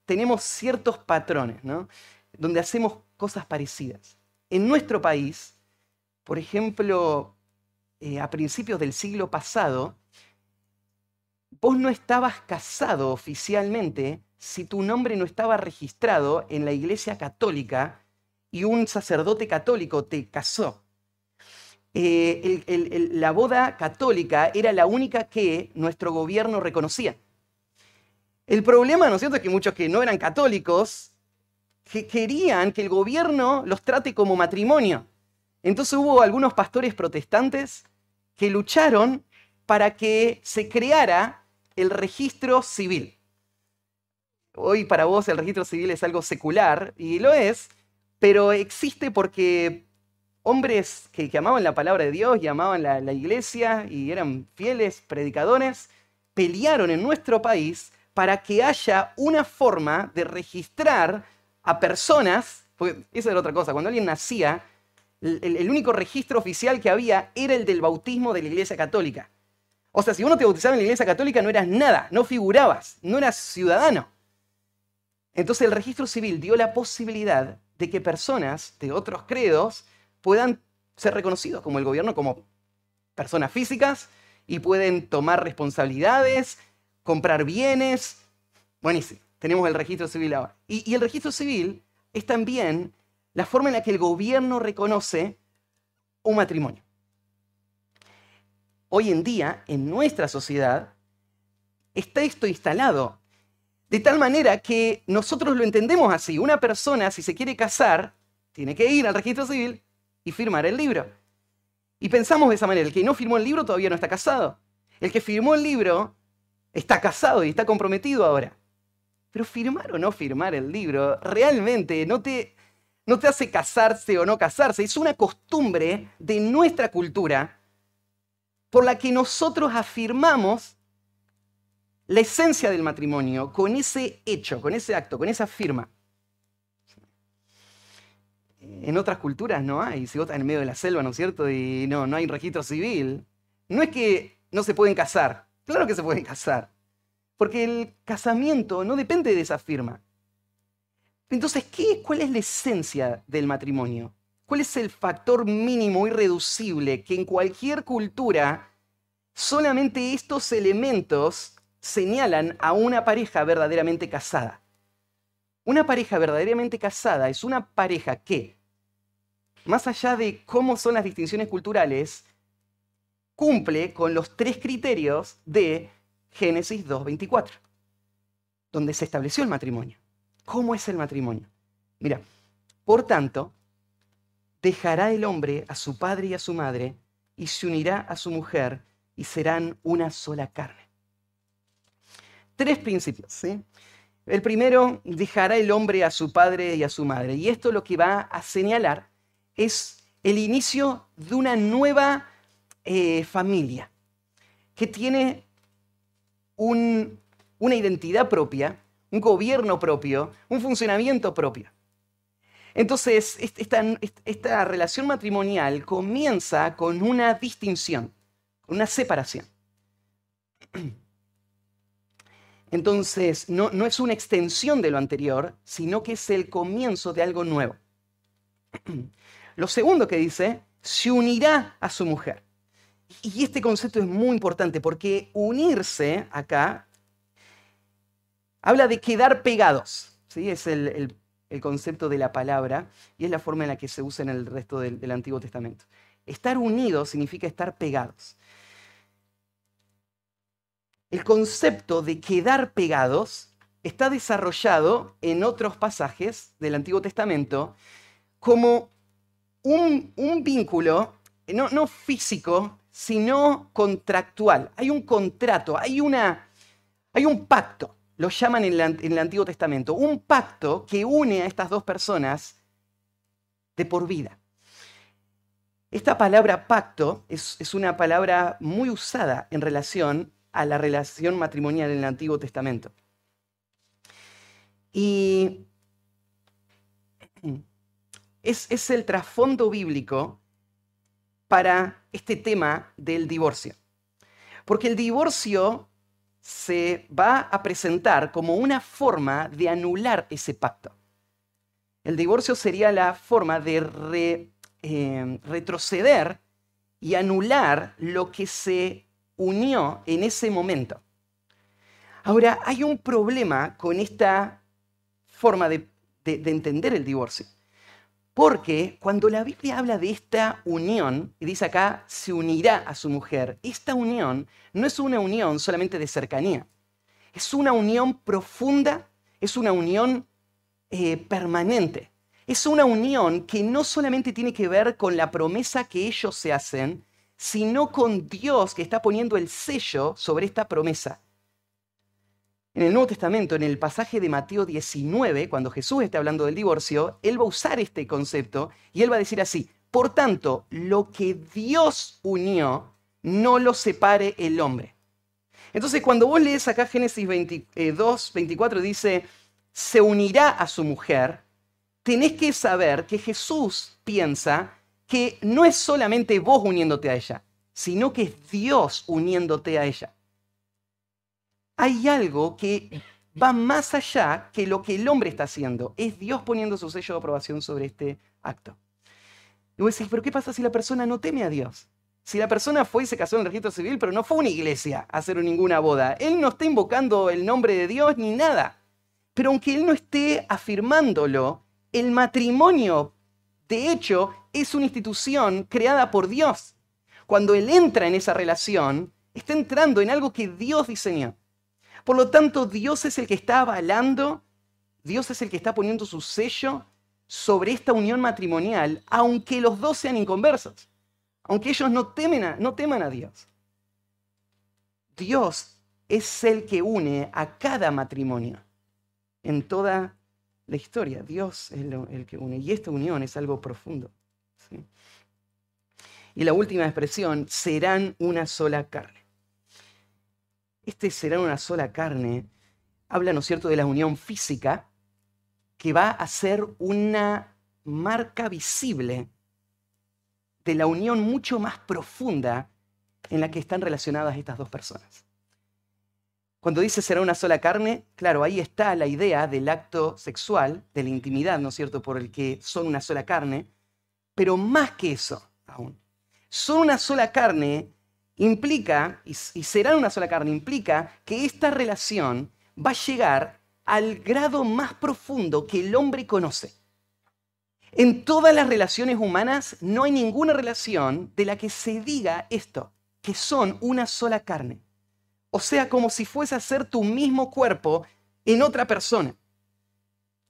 tenemos ciertos patrones, ¿no? Donde hacemos cosas parecidas. En nuestro país, por ejemplo, eh, a principios del siglo pasado, vos no estabas casado oficialmente si tu nombre no estaba registrado en la iglesia católica y un sacerdote católico te casó. Eh, la boda católica era la única que nuestro gobierno reconocía. El problema, ¿no es cierto?, es que muchos que no eran católicos que querían que el gobierno los trate como matrimonio. Entonces hubo algunos pastores protestantes que lucharon para que se creara el registro civil. Hoy para vos el registro civil es algo secular, y lo es, pero existe porque hombres que, amaban la palabra de Dios y amaban la, la iglesia y eran fieles predicadores, pelearon en nuestro país para que haya una forma de registrar a personas, porque esa era otra cosa, cuando alguien nacía, el, único registro oficial que había era el del bautismo de la Iglesia Católica. O sea, si uno te bautizaba en la Iglesia Católica no eras nada, no figurabas, no eras ciudadano. Entonces el registro civil dio la posibilidad de que personas de otros credos puedan ser reconocidos como el gobierno, como personas físicas, y pueden tomar responsabilidades, comprar bienes. Buenísimo, tenemos el registro civil ahora. y el registro civil es también la forma en la que el gobierno reconoce un matrimonio. Hoy en día, en nuestra sociedad, está esto instalado. De tal manera que nosotros lo entendemos así. Una persona, si se quiere casar, tiene que ir al registro civil y firmar el libro. Y pensamos de esa manera, el que no firmó el libro todavía no está casado. El que firmó el libro está casado y está comprometido ahora. Pero firmar o no firmar el libro realmente no te no te hace casarse o no casarse, es una costumbre de nuestra cultura por la que nosotros afirmamos la esencia del matrimonio con ese hecho, con ese acto, con esa firma. En otras culturas no hay, si vos estás en medio de la selva, ¿no es cierto? Y no, no hay registro civil. No es que no se pueden casar, claro que se pueden casar, porque el casamiento no depende de esa firma. Entonces, ¿qué, ¿cuál es la esencia del matrimonio? ¿Cuál es el factor mínimo irreducible que en cualquier cultura solamente estos elementos señalan a una pareja verdaderamente casada? Una pareja verdaderamente casada es una pareja que, más allá de cómo son las distinciones culturales, cumple con los tres criterios de Génesis 2.24, donde se estableció el matrimonio. ¿Cómo es el matrimonio? Mira, por tanto, dejará el hombre a su padre y a su madre y se unirá a su mujer y serán una sola carne. Tres principios. ¿sí? El primero, dejará el hombre a su padre y a su madre. Y esto lo que va a señalar es el inicio de una nueva eh, familia que tiene una identidad propia, un gobierno propio, un funcionamiento propio. Entonces, esta, relación matrimonial comienza con una distinción, una separación. Entonces, no, no, es una extensión de lo anterior, sino que es el comienzo de algo nuevo. Lo segundo que dice, se unirá a su mujer. Y este concepto es muy importante porque unirse acá Habla de quedar pegados. ¿sí? Es el, concepto de la palabra y es la forma en la que se usa en el resto del, del Antiguo Testamento. Estar unidos significa estar pegados. El concepto de quedar pegados está desarrollado en otros pasajes del Antiguo Testamento como un, vínculo, no, no, físico, sino contractual. Hay un contrato, hay, una, hay un pacto lo llaman en, el Antiguo Testamento, un pacto que une a estas dos personas de por vida. Esta palabra pacto es, una palabra muy usada en relación a la relación matrimonial en el Antiguo es, es el trasfondo bíblico para este tema del divorcio. Porque el divorcio se va a presentar como una forma de anular ese pacto. El divorcio sería la forma de eh, retroceder y anular lo que se unió en ese momento. Ahora, hay un problema con esta forma de entender el divorcio. Porque cuando la Biblia habla de esta unión, y dice acá, se unirá a su mujer, esta unión no es una unión solamente de cercanía, es una unión profunda, es una unión eh, permanente, es una unión que no solamente tiene que ver con la promesa que ellos se hacen, sino con Dios que está poniendo el sello sobre esta promesa. En el Nuevo Testamento, en el pasaje de Mateo 19, cuando Jesús está hablando del divorcio, él va a usar este concepto y él va a decir así, por tanto, lo que Dios unió, no lo separe el hombre. Entonces, cuando vos lees acá Génesis 22, 24, dice, se unirá a su mujer, tenés que saber que Jesús piensa que no es solamente vos uniéndote a ella, sino que es Dios uniéndote a ella hay algo que va más allá que lo que el hombre está haciendo. Es Dios poniendo su sello de aprobación sobre este acto. Y vos decís, pero ¿qué pasa si la persona no teme a Dios? Si la persona fue y se casó en el registro civil, pero no fue a una iglesia a hacer ninguna boda. Él no está invocando el nombre de Dios ni nada. Pero aunque él no esté afirmándolo, el matrimonio, de hecho, es una institución creada por Dios. Cuando él entra en esa relación, está entrando en algo que Dios diseñó. Por lo tanto, Dios es el que está avalando, Dios es el que está poniendo su sello sobre esta unión matrimonial, aunque los dos sean inconversos, aunque ellos no, temen a, teman a Dios. Dios es el que une a cada matrimonio en toda la historia. Dios es el que une. Y esta unión es algo profundo. Y la última expresión, serán una sola carne este será una sola carne, habla, ¿no cierto?, de la unión física, que va a ser una marca visible de la unión mucho más profunda en la que están relacionadas estas dos personas. Cuando dice será una sola carne, claro, ahí está la idea del acto sexual, de la intimidad, ¿no es cierto?, por el que son una sola carne, pero más que eso aún. Son una sola carne implica, y, será una sola carne, implica que esta relación va a llegar al grado más profundo que el hombre conoce. En todas las relaciones humanas no hay ninguna relación de la que se diga esto, que son una sola carne. O sea, como si fuese a ser tu mismo cuerpo en otra persona,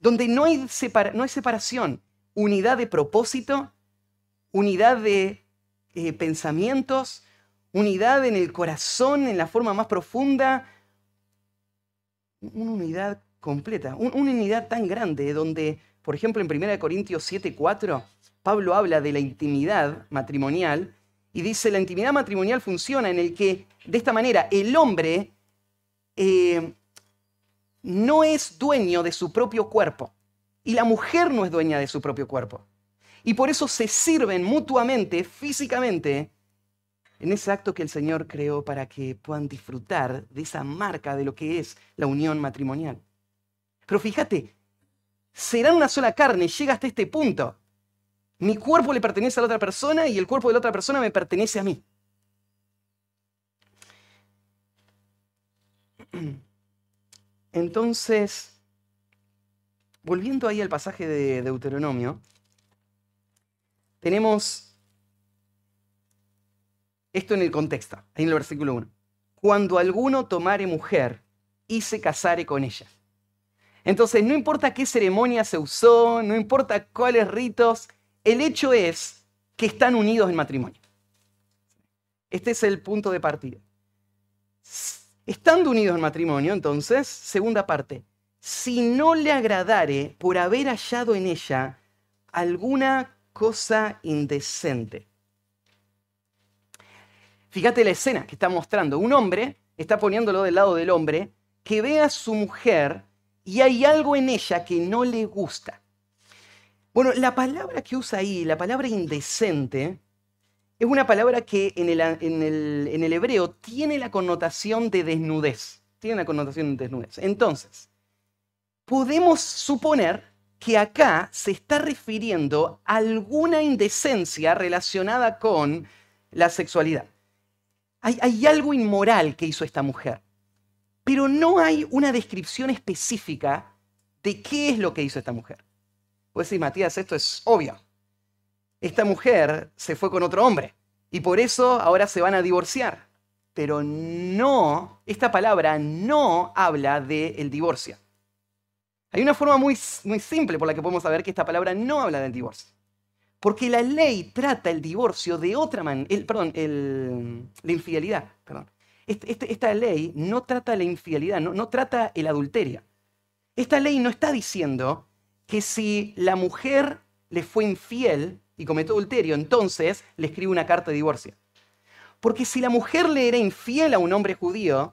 donde no hay, no hay separación, unidad de propósito, unidad de eh, pensamientos, unidad en el corazón, en la forma más profunda, una unidad completa, una unidad tan grande donde, por ejemplo, en 1 Corintios 7:4, Pablo habla de la intimidad matrimonial y dice, la intimidad matrimonial funciona en el que, de esta manera, el hombre eh, no es dueño de su propio cuerpo y la mujer no es dueña de su propio cuerpo. Y por eso se sirven mutuamente, físicamente, en ese acto que el Señor creó para que puedan disfrutar de esa marca de lo que es la unión matrimonial. Pero fíjate, serán una sola carne, llega hasta este punto. Mi cuerpo le pertenece a la otra persona y el cuerpo de la otra persona me pertenece a mí. Entonces, volviendo ahí al pasaje de Deuteronomio, tenemos esto en el contexto, ahí en el versículo 1. Cuando alguno tomare mujer y se casare con ella. Entonces, no importa qué ceremonia se usó, no importa cuáles ritos, el hecho es que están unidos en matrimonio. Este es el punto de partida. Estando unidos en matrimonio, entonces, segunda parte, si no le agradare por haber hallado en ella alguna cosa indecente. Fíjate la escena que está mostrando. Un hombre está poniéndolo del lado del hombre que ve a su mujer y hay algo en ella que no le gusta. Bueno, la palabra que usa ahí, la palabra indecente, es una palabra que en el, hebreo tiene la connotación de desnudez. Tiene la connotación de desnudez. Entonces, podemos suponer que acá se está refiriendo a alguna indecencia relacionada con la sexualidad. Hay, algo inmoral que hizo esta mujer, pero no hay una descripción específica de qué es lo que hizo esta mujer. Pues decir, Matías, esto es obvio. Esta mujer se fue con otro hombre y por eso ahora se van a divorciar. Pero no, esta palabra no habla del divorcio. Hay una forma muy, muy simple por la que podemos saber que esta palabra no habla del divorcio. Porque la ley trata el divorcio de otra manera, perdón, la infidelidad, perdón. Este, esta ley no trata la infidelidad, no, no trata el adulterio. Esta ley no está diciendo que si la mujer le fue infiel y cometió adulterio, entonces le escribe una carta de divorcio. Porque si la mujer le era infiel a un hombre judío,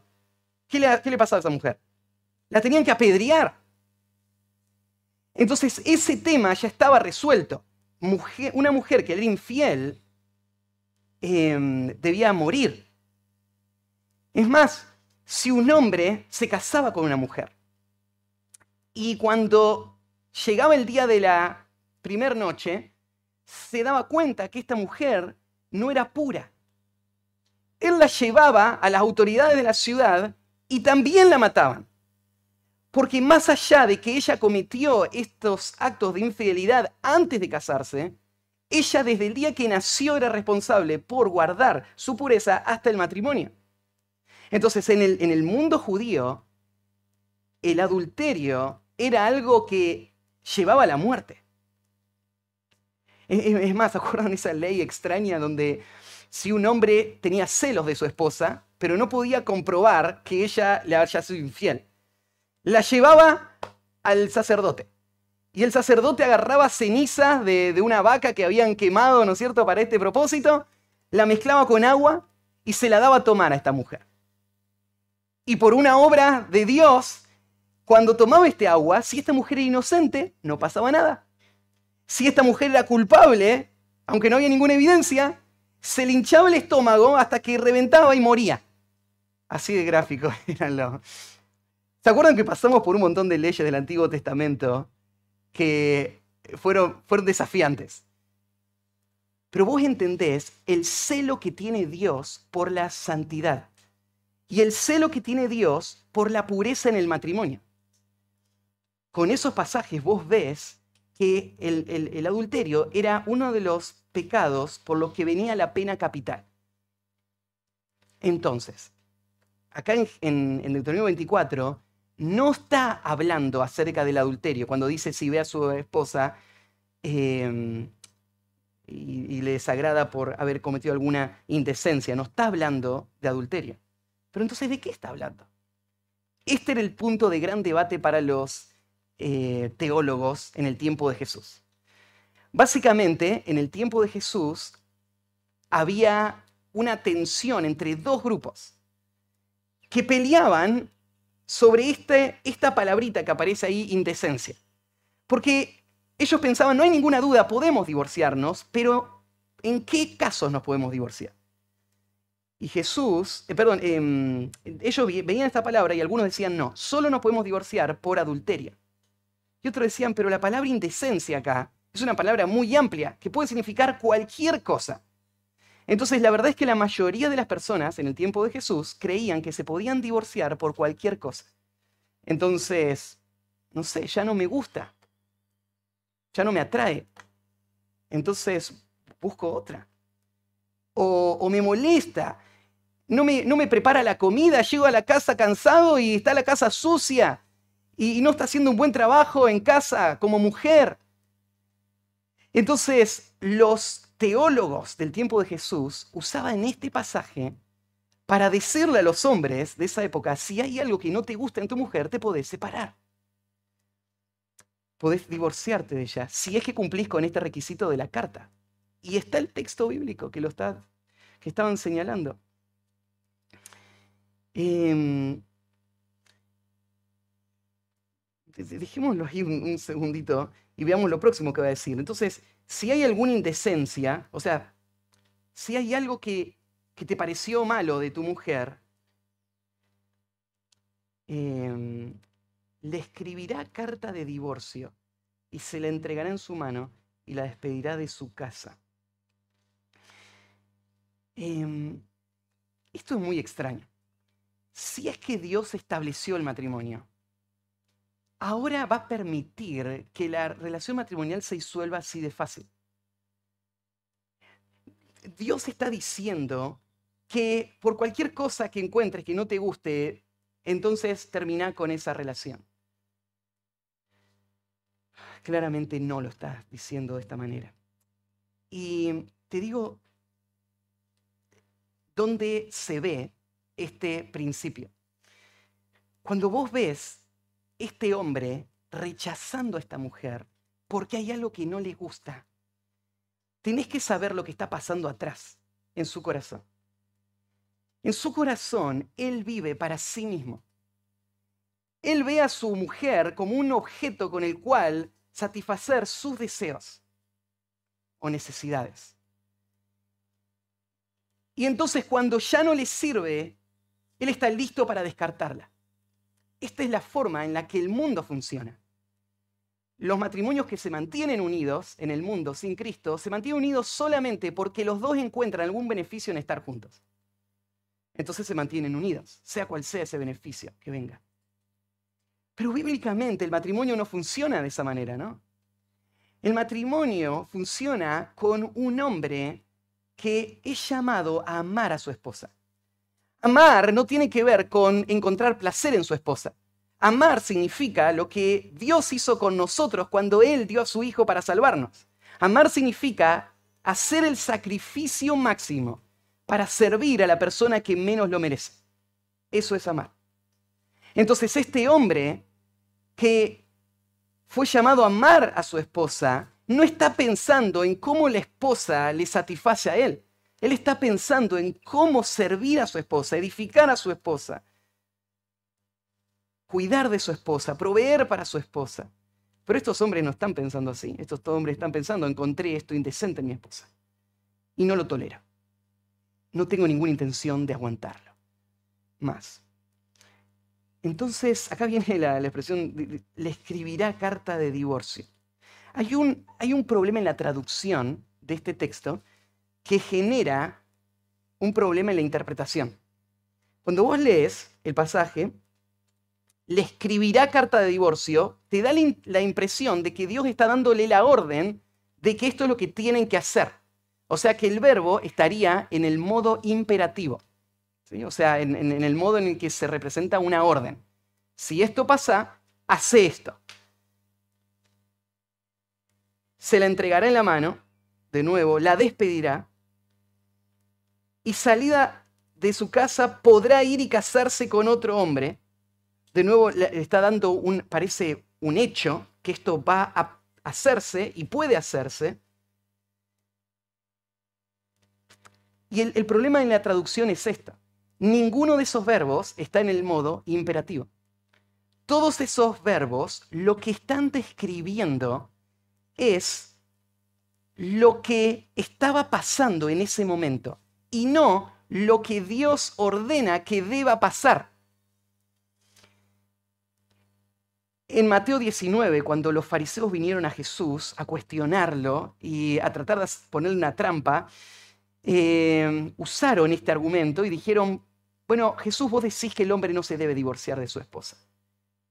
¿qué le, qué le pasaba a esa mujer? La tenían que apedrear. Entonces ese tema ya estaba resuelto. Una mujer que era infiel em, debía morir. Es más, si un hombre se casaba con una mujer y cuando llegaba el día de la primera noche, se daba cuenta que esta mujer no era pura. Él la llevaba a las autoridades de la ciudad y también la mataban. Porque más allá de que ella cometió estos actos de infidelidad antes de casarse, ella desde el día que nació era responsable por guardar su pureza hasta el matrimonio. Entonces, en el, en el mundo judío, el adulterio era algo que llevaba a la muerte. Es más, ¿acuerdan esa ley extraña donde si un hombre tenía celos de su esposa, pero no podía comprobar que ella le haya sido infiel? La llevaba al sacerdote. Y el sacerdote agarraba cenizas de, una vaca que habían quemado, ¿no es cierto?, para este propósito, la mezclaba con agua y se la daba a tomar a esta mujer. Y por una obra de Dios, cuando tomaba este agua, si esta mujer era inocente, no pasaba nada. Si esta mujer era culpable, aunque no había ninguna evidencia, se le hinchaba el estómago hasta que reventaba y moría. Así de gráfico eran los, ¿Se acuerdan que pasamos por un montón de leyes del Antiguo Testamento que fueron, desafiantes? Pero vos entendés el celo que tiene Dios por la santidad y el celo que tiene Dios por la pureza en el matrimonio. Con esos pasajes vos ves que el, adulterio era uno de los pecados por los que venía la pena capital. Entonces, acá en, en Deuteronomio 24 no está hablando acerca del adulterio cuando dice si ve a su esposa em, y, le desagrada por haber cometido alguna indecencia. No está hablando de adulterio. Pero entonces, ¿de qué está hablando? Este era el punto de gran debate para los eh, teólogos en el tiempo de Jesús. Básicamente, en el tiempo de Jesús había una tensión entre dos grupos que peleaban sobre este, esta palabrita que aparece ahí, indecencia. Porque ellos pensaban, no hay ninguna duda, podemos divorciarnos, pero ¿en qué casos nos podemos divorciar? Y Jesús, eh, perdón, em, ellos veían esta palabra y algunos decían, no, solo nos podemos divorciar por adulterio. Y otros decían, pero la palabra indecencia acá es una palabra muy amplia que puede significar cualquier cosa. Entonces, la verdad es que la mayoría de las personas en el tiempo de Jesús creían que se podían divorciar por cualquier cosa. Entonces, no sé, ya no me gusta, ya no me atrae. Entonces, busco otra. O, me molesta, no me, no me, prepara la comida, llego a la casa cansado y está la casa sucia y no está haciendo un buen trabajo en casa como mujer. Entonces, los teólogos del tiempo de Jesús usaban este pasaje para decirle a los hombres de esa época, si hay algo que no te gusta en tu mujer, te podés separar. Podés divorciarte de ella si es que cumplís con este requisito de la carta. Y está el texto bíblico que lo está, que estaban señalando. Em, dejémoslo ahí un, segundito y veamos lo próximo que va a decir. Entonces, si hay alguna indecencia, o sea, si hay algo que, te pareció malo de tu mujer, em, le escribirá carta de divorcio y se la entregará en su mano y la despedirá de su casa. Em, esto es muy extraño. Si es que Dios estableció el matrimonio, ahora va a permitir que la relación matrimonial se disuelva así de fácil. Dios está diciendo que por cualquier cosa que encuentres que no te guste, entonces termina con esa relación. Claramente no lo está diciendo de esta manera. Y te digo, ¿dónde se ve este principio? Cuando vos ves este hombre rechazando a esta mujer porque hay algo que no le gusta, tenés que saber lo que está pasando atrás, en su corazón. En su corazón, él vive para sí mismo. Él ve a su mujer como un objeto con el cual satisfacer sus deseos o necesidades. Y entonces cuando ya no le sirve, él está listo para descartarla. Esta es la forma en la que el mundo funciona. Los matrimonios que se mantienen unidos en el mundo sin Cristo se mantienen unidos solamente porque los dos encuentran algún beneficio en estar juntos. Entonces se mantienen unidos, sea cual sea ese beneficio que venga. Pero bíblicamente el matrimonio no funciona de esa manera, ¿no? El matrimonio funciona con un hombre que es llamado a amar a su esposa. Amar no tiene que ver con encontrar placer en su esposa. Amar significa lo que Dios hizo con nosotros cuando Él dio a su Hijo para salvarnos. Amar significa hacer el sacrificio máximo para servir a la persona que menos lo merece. Eso es amar. Entonces este hombre que fue llamado a amar a su esposa, no está pensando en cómo la esposa le satisface a él. Él está pensando en cómo servir a su esposa, edificar a su esposa, cuidar de su esposa, proveer para su esposa. Pero estos hombres no están pensando así. Estos hombres están pensando, encontré esto indecente en mi esposa. Y no lo tolero. No tengo ninguna intención de aguantarlo. Más. Entonces, acá viene la, expresión, le escribirá carta de divorcio. Hay un, hay un problema en la traducción de este texto que genera un problema en la interpretación. Cuando vos lees el pasaje, le escribirá carta de divorcio, te da la impresión de que Dios está dándole la orden de que esto es lo que tienen que hacer. O sea que el verbo estaría en el modo imperativo o sea, en, en el modo en el que se representa una orden. Si esto pasa, hace esto. Se la entregará en la mano, de nuevo, la despedirá, y salida de su casa podrá ir y casarse con otro hombre. De nuevo, le está dando un, parece un hecho, que esto va a hacerse y puede hacerse. Y el, el problema en la traducción es esta ninguno de esos verbos está en el modo imperativo. Todos esos verbos lo que están describiendo es lo que estaba pasando en ese momento y no lo que Dios ordena que deba pasar. En Mateo 19, cuando los fariseos vinieron a Jesús a cuestionarlo y a tratar de ponerle una trampa, eh, usaron este argumento y dijeron, bueno, Jesús, vos decís que el hombre no se debe divorciar de su esposa.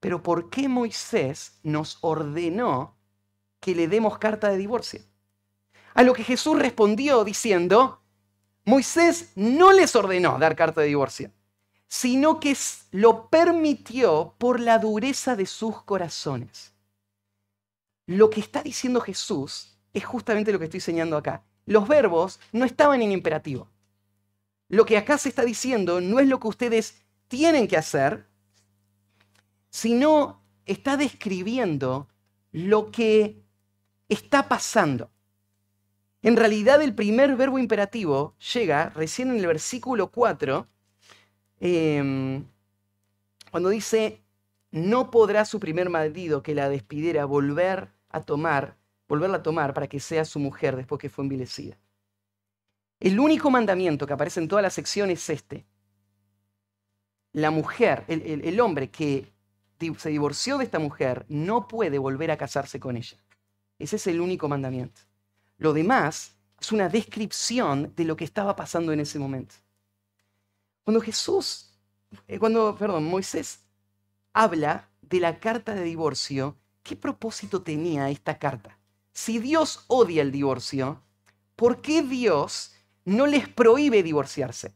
Pero ¿por qué Moisés nos ordenó que le demos carta de divorcio? A lo que Jesús respondió diciendo, Moisés no les ordenó dar carta de divorcio, sino que lo permitió por la dureza de sus corazones. Lo que está diciendo Jesús es justamente lo que estoy enseñando acá. Los verbos no estaban en imperativo. Lo que acá se está diciendo no es lo que ustedes tienen que hacer, sino está describiendo lo que está pasando. En realidad el primer verbo imperativo llega recién en el versículo 4, em, cuando dice, no podrá su primer marido que la despidiera volver a tomar, volverla a tomar para que sea su mujer después que fue envilecida. El único mandamiento que aparece en toda la sección es este. La mujer, el, el hombre que se divorció de esta mujer, no puede volver a casarse con ella. Ese es el único mandamiento. Lo demás es una descripción de lo que estaba pasando en ese momento. Cuando Jesús, eh, cuando, perdón, Moisés habla de la carta de divorcio, ¿qué propósito tenía esta carta? Si Dios odia el divorcio, ¿por qué Dios no les prohíbe divorciarse?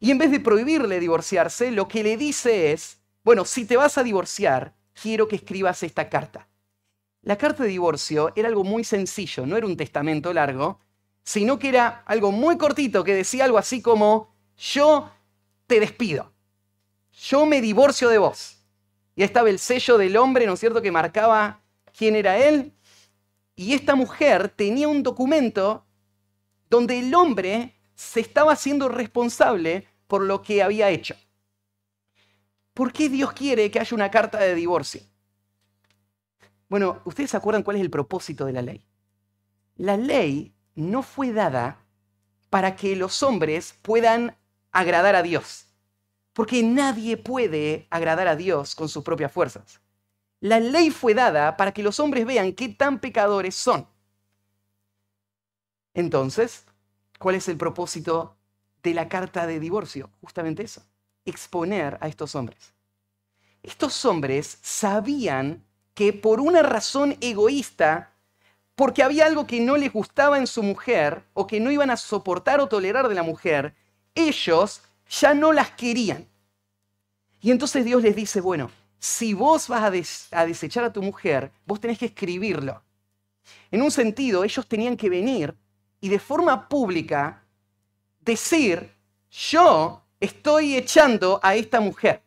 Y en vez de prohibirle divorciarse, lo que le dice es, bueno, si te vas a divorciar, quiero que escribas esta carta. La carta de divorcio era algo muy sencillo, no era un testamento largo, sino que era algo muy cortito que decía algo así como, yo te despido, yo me divorcio de vos. Y estaba el sello del hombre, ¿no es cierto?, que marcaba quién era él. Y esta mujer tenía un documento donde el hombre se estaba haciendo responsable por lo que había hecho. ¿Por qué Dios quiere que haya una carta de divorcio? Bueno, ¿ustedes se acuerdan cuál es el propósito de la ley? La ley no fue dada para que los hombres puedan agradar a Dios, porque nadie puede agradar a Dios con sus propias fuerzas. La ley fue dada para que los hombres vean qué tan pecadores son. Entonces, ¿cuál es el propósito de la carta de divorcio? Justamente eso exponer a estos hombres. Estos hombres sabían que por una razón egoísta, porque había algo que no les gustaba en su mujer o que no iban a soportar o tolerar de la mujer, ellos ya no las querían. Y entonces Dios les dice, bueno, si vos vas a, desechar a tu mujer, vos tenés que escribirlo. En un sentido, ellos tenían que venir y de forma pública decir, yo estoy echando a esta mujer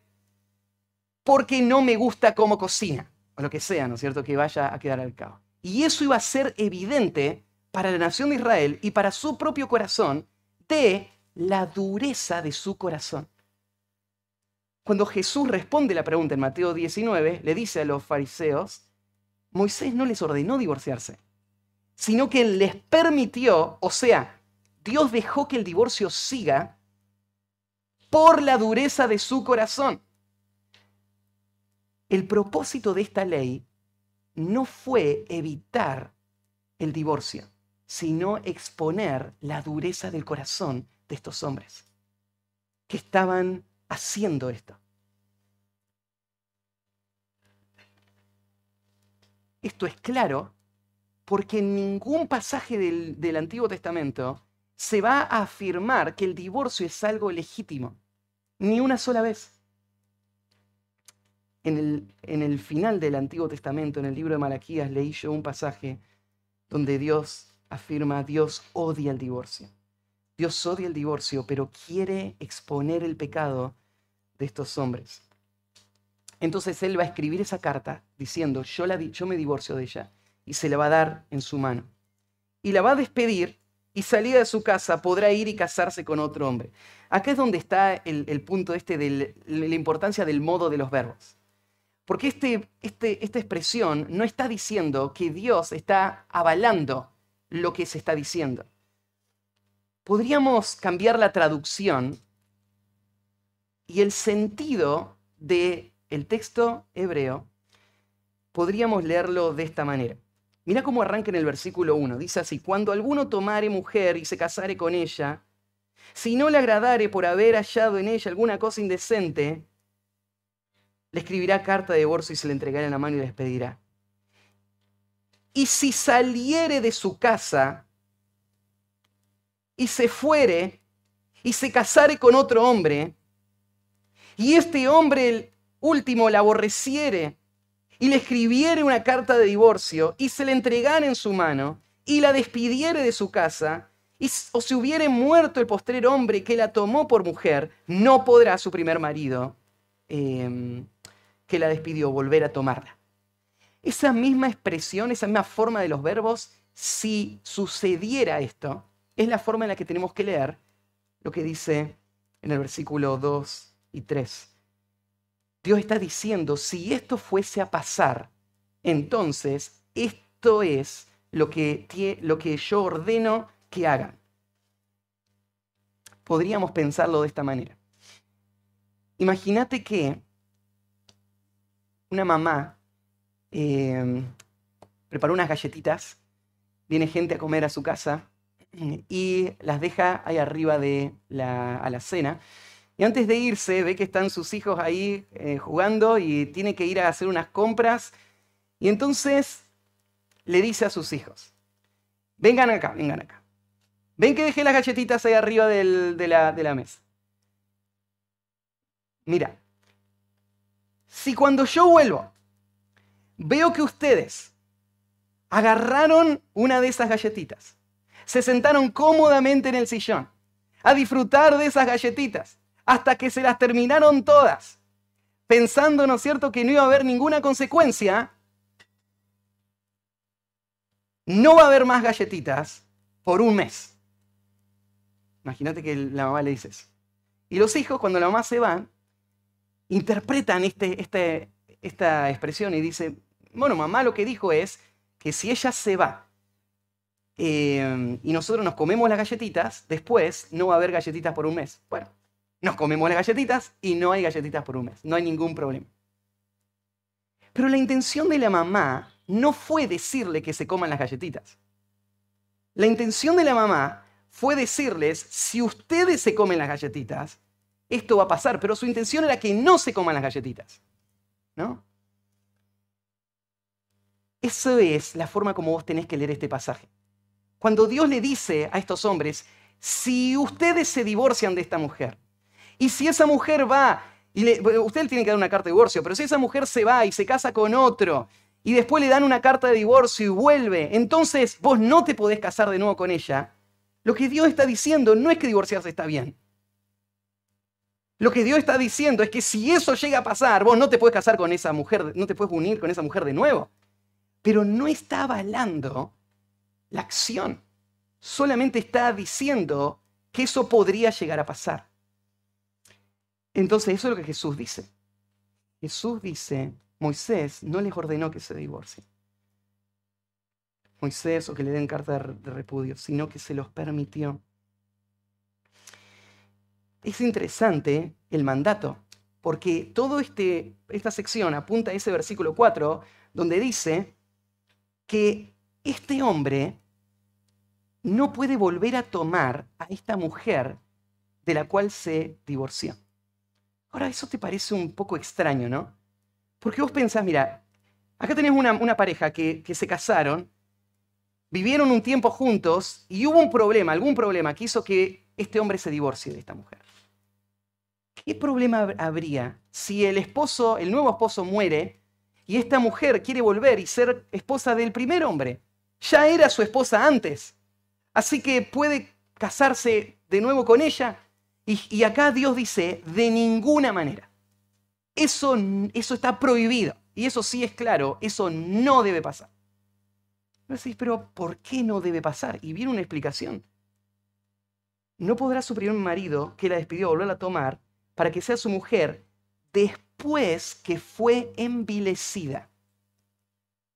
porque no me gusta cómo cocina, o lo que sea, ¿no es cierto?, que vaya a quedar al cabo. Y eso iba a ser evidente para la nación de Israel y para su propio corazón de la dureza de su corazón. Cuando Jesús responde la pregunta en Mateo 19, le dice a los fariseos, Moisés no les ordenó divorciarse, sino que les permitió, o sea, Dios dejó que el divorcio siga por la dureza de su corazón. El propósito de esta ley no fue evitar el divorcio, sino exponer la dureza del corazón de estos hombres que estaban haciendo esto. Esto es claro porque en ningún pasaje del, Antiguo Testamento se va a afirmar que el divorcio es algo legítimo. Ni una sola vez. En el, el final del Antiguo Testamento, en el libro de Malaquías, leí yo un pasaje donde Dios afirma, Dios odia el divorcio. Dios odia el divorcio, pero quiere exponer el pecado de estos hombres. Entonces Él va a escribir esa carta diciendo, yo, la, yo me divorcio de ella, y se la va a dar en su mano. Y la va a despedir y salida de su casa podrá ir y casarse con otro hombre. Acá es donde está el, punto este de la importancia del modo de los verbos. Porque este, este, esta expresión no está diciendo que Dios está avalando lo que se está diciendo. Podríamos cambiar la traducción y el sentido del el texto hebreo podríamos leerlo de esta manera. Mira cómo arranca en el versículo 1. Dice así, cuando alguno tomare mujer y se casare con ella, si no le agradare por haber hallado en ella alguna cosa indecente, le escribirá carta de divorcio y se le entregará en la mano y le despedirá. Y si saliere de su casa y se fuere y se casare con otro hombre, y este hombre el último la aborreciere y le escribiere una carta de divorcio y se le entregara en su mano y la despidiere de su casa, y, o si hubiere muerto el postrer hombre que la tomó por mujer, no podrá su primer marido em, que la despidió volver a tomarla. Esa misma expresión, esa misma forma de los verbos, si sucediera esto, es la forma en la que tenemos que leer lo que dice en el versículo 2 y 3 Dios está diciendo, si esto fuese a pasar, entonces esto es lo que, lo que yo ordeno que hagan. Podríamos pensarlo de esta manera. Imagínate que una mamá em, preparó unas galletitas, viene gente a comer a su casa y las deja ahí arriba de la, a la cena. Y antes de irse, ve que están sus hijos ahí eh, jugando y tiene que ir a hacer unas compras. Y entonces le dice a sus hijos, vengan acá, vengan acá. Ven que dejé las galletitas ahí arriba de, la, de la mesa. Mira, si cuando yo vuelvo veo que ustedes agarraron una de esas galletitas, se sentaron cómodamente en el sillón a disfrutar de esas galletitas hasta que se las terminaron todas, pensando, ¿no es cierto?, que no iba a haber ninguna consecuencia, no va a haber más galletitas por un mes. Imagínate que la mamá le dice eso. Y los hijos, cuando la mamá se va, interpretan este, este, esta expresión y dicen, bueno, mamá lo que dijo es que si ella se va eh, y nosotros nos comemos las galletitas, después no va a haber galletitas por un mes. Bueno, nos comemos las galletitas y no hay galletitas por un mes, no hay ningún problema. Pero la intención de la mamá no fue decirle que se coman las galletitas. La intención de la mamá fue decirles, si ustedes se comen las galletitas, esto va a pasar, pero su intención era que no se coman las galletitas. ¿No? Eso es la forma como vos tenés que leer este pasaje. Cuando Dios le dice a estos hombres, si ustedes se divorcian de esta mujer, y si esa mujer va, y le, usted tiene que dar una carta de divorcio, pero si esa mujer se va y se casa con otro, y después le dan una carta de divorcio y vuelve, entonces vos no te podés casar de nuevo con ella, lo que Dios está diciendo no es que divorciarse está bien. Lo que Dios está diciendo es que si eso llega a pasar, vos no te puedes casar con esa mujer, no te puedes unir con esa mujer de nuevo. Pero no está avalando la acción. Solamente está diciendo que eso podría llegar a pasar. Entonces, eso es lo que Jesús dice. Jesús dice, Moisés no les ordenó que se divorcien. Moisés o que le den carta de repudio, sino que se los permitió. Es interesante el mandato, porque toda este, esta sección apunta a ese versículo 4, donde dice que este hombre no puede volver a tomar a esta mujer de la cual se divorció. Ahora, eso te parece un poco extraño, ¿no? Porque vos pensás, mira, acá tenés una, pareja que, que se casaron, vivieron un tiempo juntos y hubo un problema, algún problema que hizo que este hombre se divorcie de esta mujer. ¿Qué problema habría si el esposo, el nuevo esposo muere y esta mujer quiere volver y ser esposa del primer hombre? Ya era su esposa antes, así que puede casarse de nuevo con ella y, acá Dios dice, de ninguna manera. Eso, eso está prohibido. Y eso sí es claro, eso no debe pasar. pero ¿por qué no debe pasar? Y viene una explicación. No podrá su primer marido, que la despidió, volverla a tomar para que sea su mujer después que fue envilecida.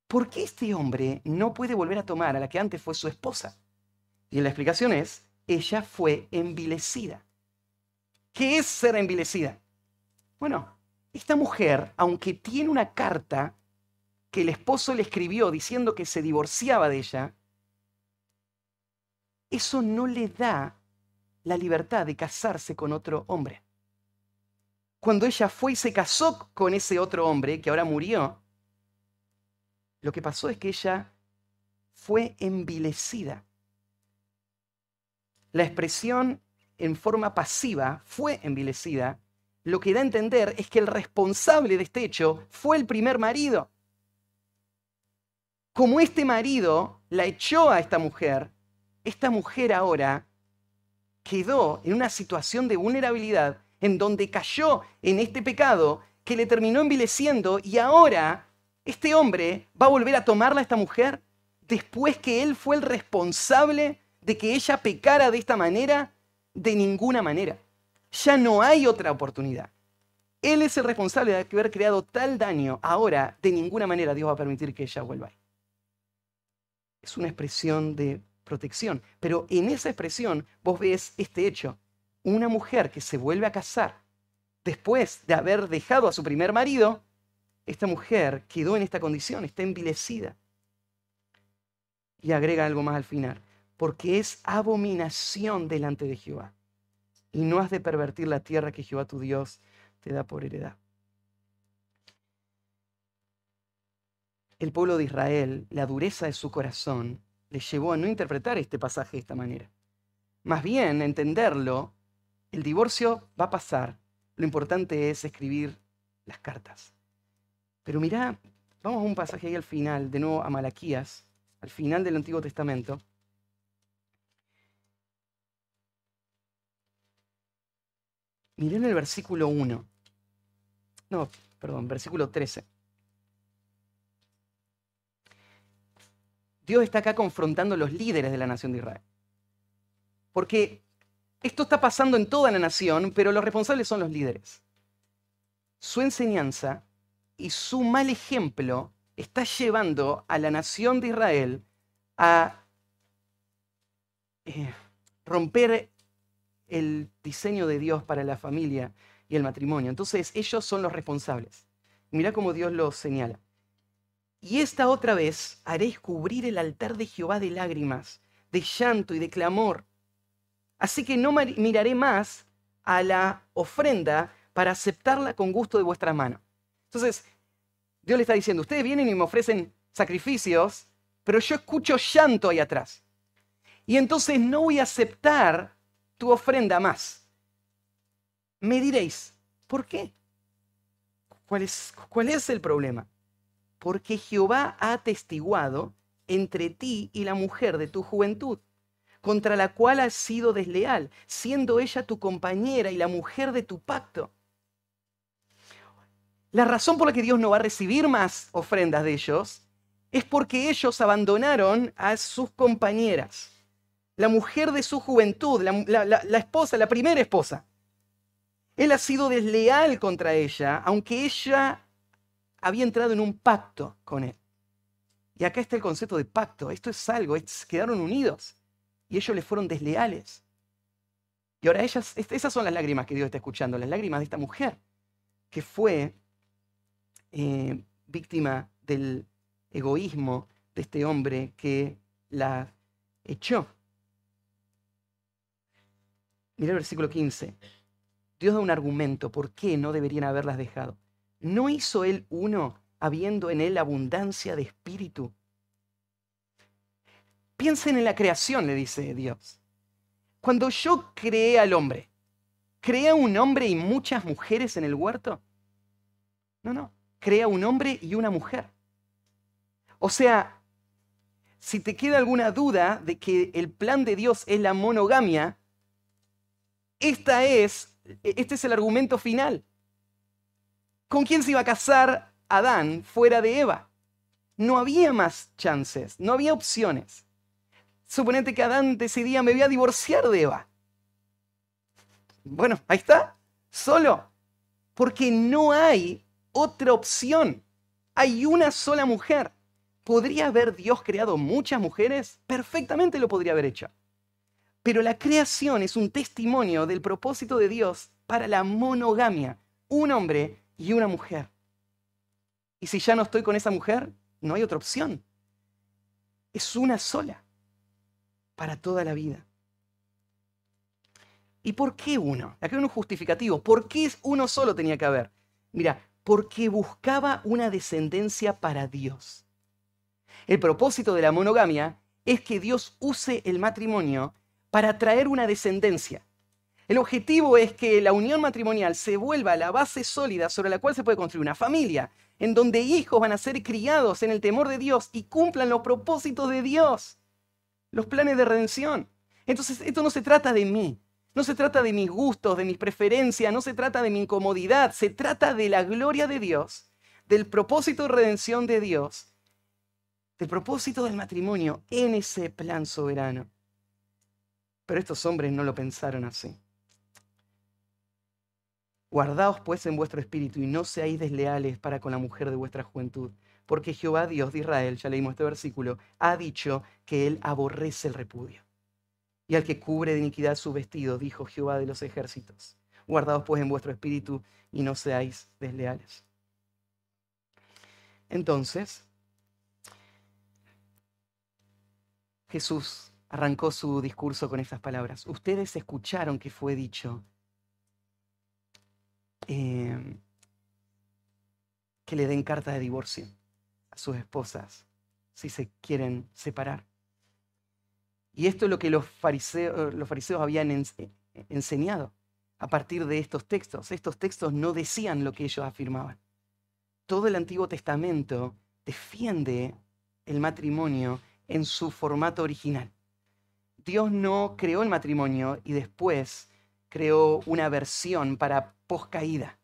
¿Por qué este hombre no puede volver a tomar a la que antes fue su esposa? Y la explicación es, ella fue envilecida. ¿Qué es ser envilecida? Bueno, esta mujer, aunque tiene una carta que el esposo le escribió diciendo que se divorciaba de ella, eso no le da la libertad de casarse con otro hombre. Cuando ella fue y se casó con ese otro hombre que ahora murió, lo que pasó es que ella fue envilecida. La expresión en forma pasiva fue envilecida, lo que da a entender es que el responsable de este hecho fue el primer marido. Como este marido la echó a esta mujer, esta mujer ahora quedó en una situación de vulnerabilidad en donde cayó en este pecado que le terminó envileciendo y ahora este hombre va a volver a tomarla a esta mujer después que él fue el responsable de que ella pecara de esta manera de ninguna manera. Ya no hay otra oportunidad. Él es el responsable de haber creado tal daño. Ahora, de ninguna manera Dios va a permitir que ella vuelva. Es una expresión de protección. Pero en esa expresión vos ves este hecho. Una mujer que se vuelve a casar después de haber dejado a su primer marido, esta mujer quedó en esta condición, está envilecida. Y agrega algo más al final, porque es abominación delante de Jehová. Y no has de pervertir la tierra que Jehová tu Dios te da por heredad. El pueblo de Israel, la dureza de su corazón, le llevó a no interpretar este pasaje de esta manera. Más bien, entenderlo, el divorcio va a pasar. Lo importante es escribir las cartas. Pero mirá, vamos a un pasaje ahí al final, de nuevo a Malaquías, al final del Antiguo Testamento. Mirá en el versículo 1. No, perdón, versículo 13. Dios está acá confrontando a los líderes de la nación de Israel. Porque esto está pasando en toda la nación, pero los responsables son los líderes. Su enseñanza y su mal ejemplo está llevando a la nación de Israel a eh, romper el diseño de Dios para la familia y el matrimonio. Entonces ellos son los responsables. Mira cómo Dios los señala. Y esta otra vez haréis cubrir el altar de Jehová de lágrimas, de llanto y de clamor. Así que no miraré más a la ofrenda para aceptarla con gusto de vuestra mano. Entonces, Dios le está diciendo, ustedes vienen y me ofrecen sacrificios, pero yo escucho llanto ahí atrás. Y entonces no voy a aceptar tu ofrenda más. Me diréis, ¿por qué? ¿Cuál es, cuál es el problema? Porque Jehová ha atestiguado entre ti y la mujer de tu juventud, contra la cual has sido desleal, siendo ella tu compañera y la mujer de tu pacto. La razón por la que Dios no va a recibir más ofrendas de ellos es porque ellos abandonaron a sus compañeras, la mujer de su juventud, la, esposa, la primera esposa. Él ha sido desleal contra ella, aunque ella había entrado en un pacto con él. Y acá está el concepto de pacto. Esto es algo, quedaron unidos y ellos le fueron desleales. Y ahora ellas, esas son las lágrimas que Dios está escuchando, las lágrimas de esta mujer que fue eh, víctima del egoísmo de este hombre que la echó. Mira el versículo 15. Dios da un argumento por qué no deberían haberlas dejado. ¿No hizo él uno habiendo en él abundancia de espíritu? Piensen en la creación, le dice Dios. Cuando yo creé al hombre, ¿creé un hombre y muchas mujeres en el huerto? No, no crea un hombre y una mujer. O sea, si te queda alguna duda de que el plan de Dios es la monogamia, esta es, este es el argumento final. ¿Con quién se iba a casar Adán fuera de Eva? No había más chances, no había opciones. Suponete que Adán decidía, me voy a divorciar de Eva. Bueno, ahí está, solo. Porque no hay otra opción. Hay una sola mujer. ¿Podría haber Dios creado muchas mujeres? Perfectamente lo podría haber hecho. Pero la creación es un testimonio del propósito de Dios para la monogamia, un hombre y una mujer. Y si ya no estoy con esa mujer, no hay otra opción. Es una sola para toda la vida. ¿Y por qué uno? Acá hay un justificativo. ¿Por qué uno solo tenía que haber? Mira, porque buscaba una descendencia para Dios. El propósito de la monogamia es que Dios use el matrimonio para traer una descendencia. El objetivo es que la unión matrimonial se vuelva la base sólida sobre la cual se puede construir una familia, en donde hijos van a ser criados en el temor de Dios y cumplan los propósitos de Dios, los planes de redención. Entonces, esto no se trata de mí, no se trata de mis gustos, de mis preferencias, no se trata de mi incomodidad, se trata de la gloria de Dios, del propósito de redención de Dios, del propósito del matrimonio en ese plan soberano. Pero estos hombres no lo pensaron así. Guardaos pues en vuestro espíritu y no seáis desleales para con la mujer de vuestra juventud, porque Jehová Dios de Israel, ya leímos este versículo, ha dicho que él aborrece el repudio. Y al que cubre de iniquidad su vestido, dijo Jehová de los ejércitos. Guardaos pues en vuestro espíritu y no seáis desleales. Entonces, Jesús arrancó su discurso con estas palabras. Ustedes escucharon que fue dicho em, que le den carta de divorcio sus esposas si se quieren separar. Y esto es lo que los fariseos, los fariseos habían enseñado a partir de estos textos. Estos textos no decían lo que ellos afirmaban. Todo el Antiguo Testamento defiende el matrimonio en su formato original. Dios no creó el matrimonio y después creó una versión para poscaída.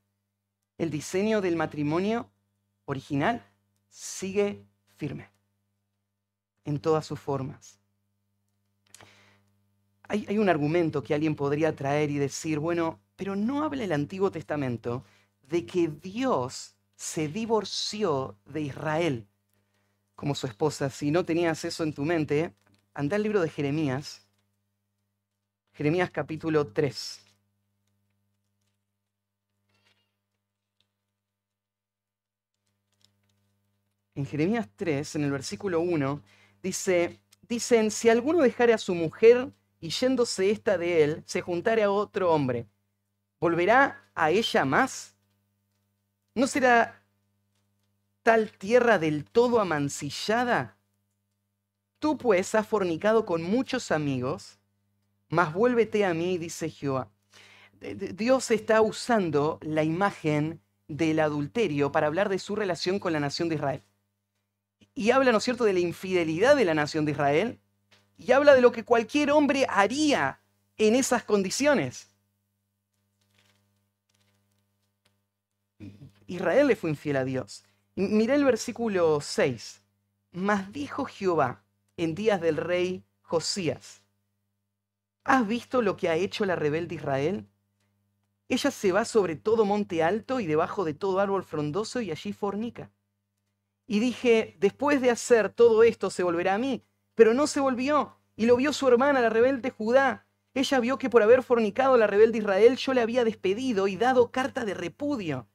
El diseño del matrimonio original sigue firme en todas sus formas. Hay, un argumento que alguien podría traer y decir, bueno, pero no habla el Antiguo Testamento de que Dios se divorció de Israel como su esposa. Si no tenías eso en tu mente, anda al libro de Jeremías, Jeremías capítulo 3. En Jeremías 3, en el versículo 1, dice, dicen, si alguno dejare a su mujer y yéndose esta de él, se juntare a otro hombre, ¿volverá a ella más? ¿No será tal tierra del todo amancillada? Tú pues has fornicado con muchos amigos, mas vuélvete a mí, dice Jehová. Dios está usando la imagen del adulterio para hablar de su relación con la nación de Israel. Y habla, ¿no es cierto?, de la infidelidad de la nación de Israel y habla de lo que cualquier hombre haría en esas condiciones. Israel le fue infiel a Dios. Mirá el versículo 6. Mas dijo Jehová en días del rey Josías, ¿has visto lo que ha hecho la rebelde Israel? Ella se va sobre todo monte alto y debajo de todo árbol frondoso y allí fornica. Y dije, después de hacer todo esto se volverá a mí, pero no se volvió. Y lo vio su hermana, la rebelde Judá. Ella vio que por haber fornicado a la rebelde Israel yo le había despedido y dado carta de repudio.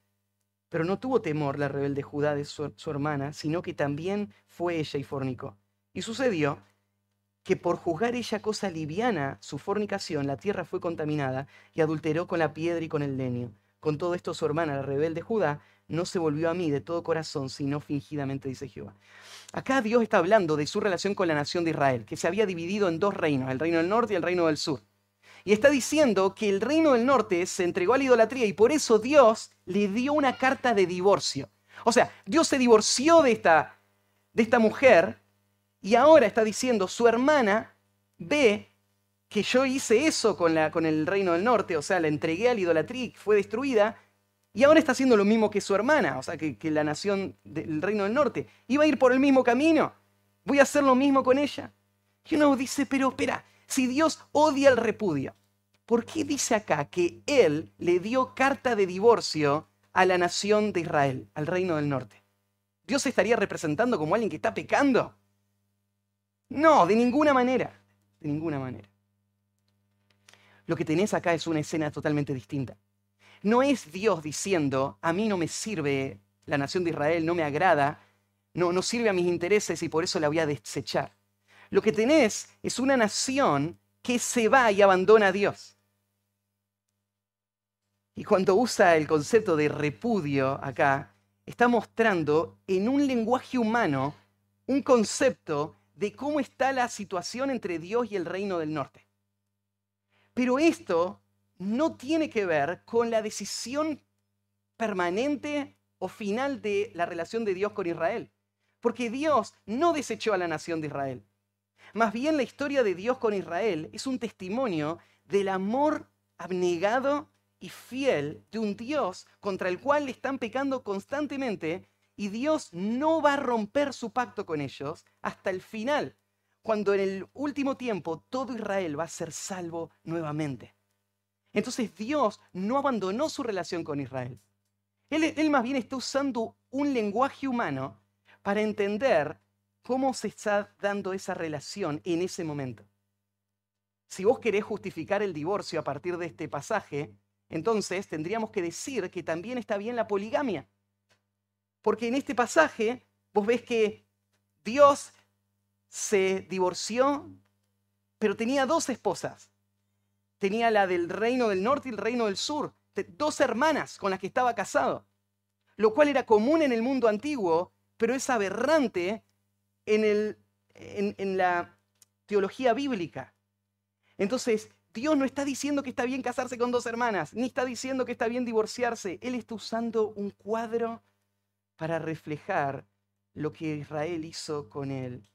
Pero no tuvo temor la rebelde Judá de su, hermana, sino que también fue ella y fornicó. Y sucedió que por juzgar ella cosa liviana su fornicación, la tierra fue contaminada y adulteró con la piedra y con el leño. Con todo esto su hermana, la rebelde Judá, no se volvió a mí de todo corazón, sino fingidamente, dice Jehová. Acá Dios está hablando de su relación con la nación de Israel, que se había dividido en dos reinos, el reino del norte y el reino del sur. Y está diciendo que el reino del norte se entregó a la idolatría y por eso Dios le dio una carta de divorcio. O sea, Dios se divorció de esta, de esta mujer y ahora está diciendo, su hermana ve que yo hice eso con, la, con el reino del norte, o sea, la entregué a la idolatría y fue destruida, y ahora está haciendo lo mismo que su hermana, o sea, que, la nación del reino del norte. Iba a ir por el mismo camino. Voy a hacer lo mismo con ella. Y uno dice, pero espera, si Dios odia el repudio, ¿por qué dice acá que Él le dio carta de divorcio a la nación de Israel, al reino del norte? ¿Dios se estaría representando como alguien que está pecando? No, de ninguna manera. De ninguna manera. Lo que tenés acá es una escena totalmente distinta. No es Dios diciendo, a mí no me sirve la nación de Israel, no me agrada, no, no sirve a mis intereses y por eso la voy a desechar. Lo que tenés es una nación que se va y abandona a Dios. Y cuando usa el concepto de repudio acá, está mostrando en un lenguaje humano un concepto de cómo está la situación entre Dios y el reino del norte. Pero esto no tiene que ver con la decisión permanente o final de la relación de Dios con Israel. Porque Dios no desechó a la nación de Israel. Más bien la historia de Dios con Israel es un testimonio del amor abnegado y fiel de un Dios contra el cual están pecando constantemente y Dios no va a romper su pacto con ellos hasta el final, cuando en el último tiempo todo Israel va a ser salvo nuevamente. Entonces Dios no abandonó su relación con Israel. Él, más bien está usando un lenguaje humano para entender cómo se está dando esa relación en ese momento. Si vos querés justificar el divorcio a partir de este pasaje, entonces tendríamos que decir que también está bien la poligamia. Porque en este pasaje vos ves que Dios se divorció, pero tenía dos esposas. Tenía la del reino del norte y el reino del sur, dos hermanas con las que estaba casado, lo cual era común en el mundo antiguo, pero es aberrante en, el, en, la teología bíblica. Entonces, Dios no está diciendo que está bien casarse con dos hermanas, ni está diciendo que está bien divorciarse. Él está usando un cuadro para reflejar lo que Israel hizo con él.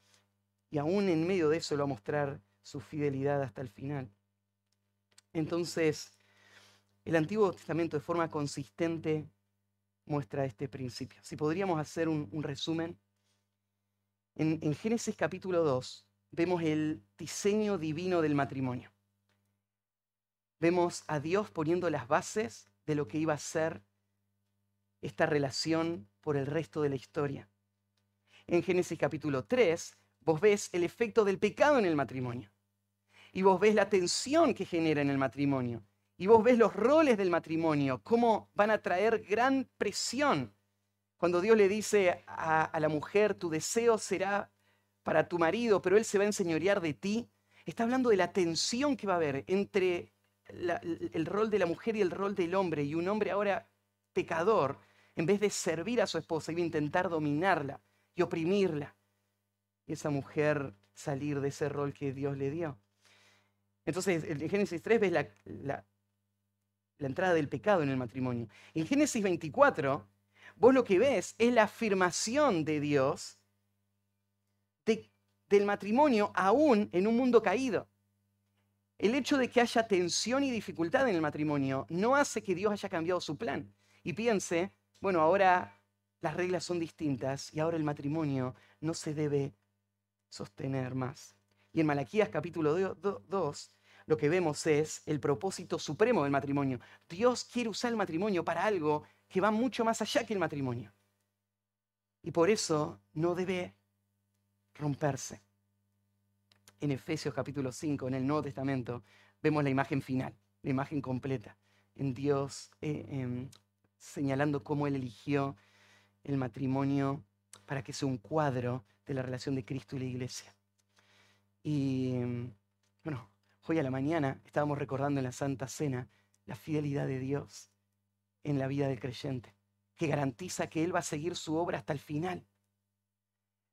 Y aún en medio de eso lo va a mostrar su fidelidad hasta el final. Entonces, el Antiguo Testamento de forma consistente muestra este principio. Si podríamos hacer un, resumen, en, en Génesis capítulo 2 vemos el diseño divino del matrimonio. Vemos a Dios poniendo las bases de lo que iba a ser esta relación por el resto de la historia. En Génesis capítulo 3, vos ves el efecto del pecado en el matrimonio. Y vos ves la tensión que genera en el matrimonio. Y vos ves los roles del matrimonio, cómo van a traer gran presión. Cuando Dios le dice a, la mujer, tu deseo será para tu marido, pero él se va a enseñorear de ti, está hablando de la tensión que va a haber entre el rol de la mujer y el rol del hombre. Y un hombre ahora pecador, en vez de servir a su esposa, iba a intentar dominarla y oprimirla. Y esa mujer salir de ese rol que Dios le dio. Entonces, en Génesis 3 ves la, entrada del pecado en el matrimonio. En Génesis 24, vos lo que ves es la afirmación de Dios del matrimonio aún en un mundo caído. El hecho de que haya tensión y dificultad en el matrimonio no hace que Dios haya cambiado su plan y piense, bueno, ahora las reglas son distintas y ahora el matrimonio no se debe sostener más. Y en Malaquías capítulo 2 lo que vemos es el propósito supremo del matrimonio. Dios quiere usar el matrimonio para algo que va mucho más allá que el matrimonio. Y por eso no debe romperse en Efesios capítulo 5, en el Nuevo Testamento, vemos la imagen final, la imagen completa, en Dios eh, em, señalando cómo Él eligió el matrimonio para que sea un cuadro de la relación de Cristo y la iglesia. Y bueno, hoy a la mañana estábamos recordando en la Santa Cena la fidelidad de Dios en la vida del creyente, que garantiza que Él va a seguir su obra hasta el final.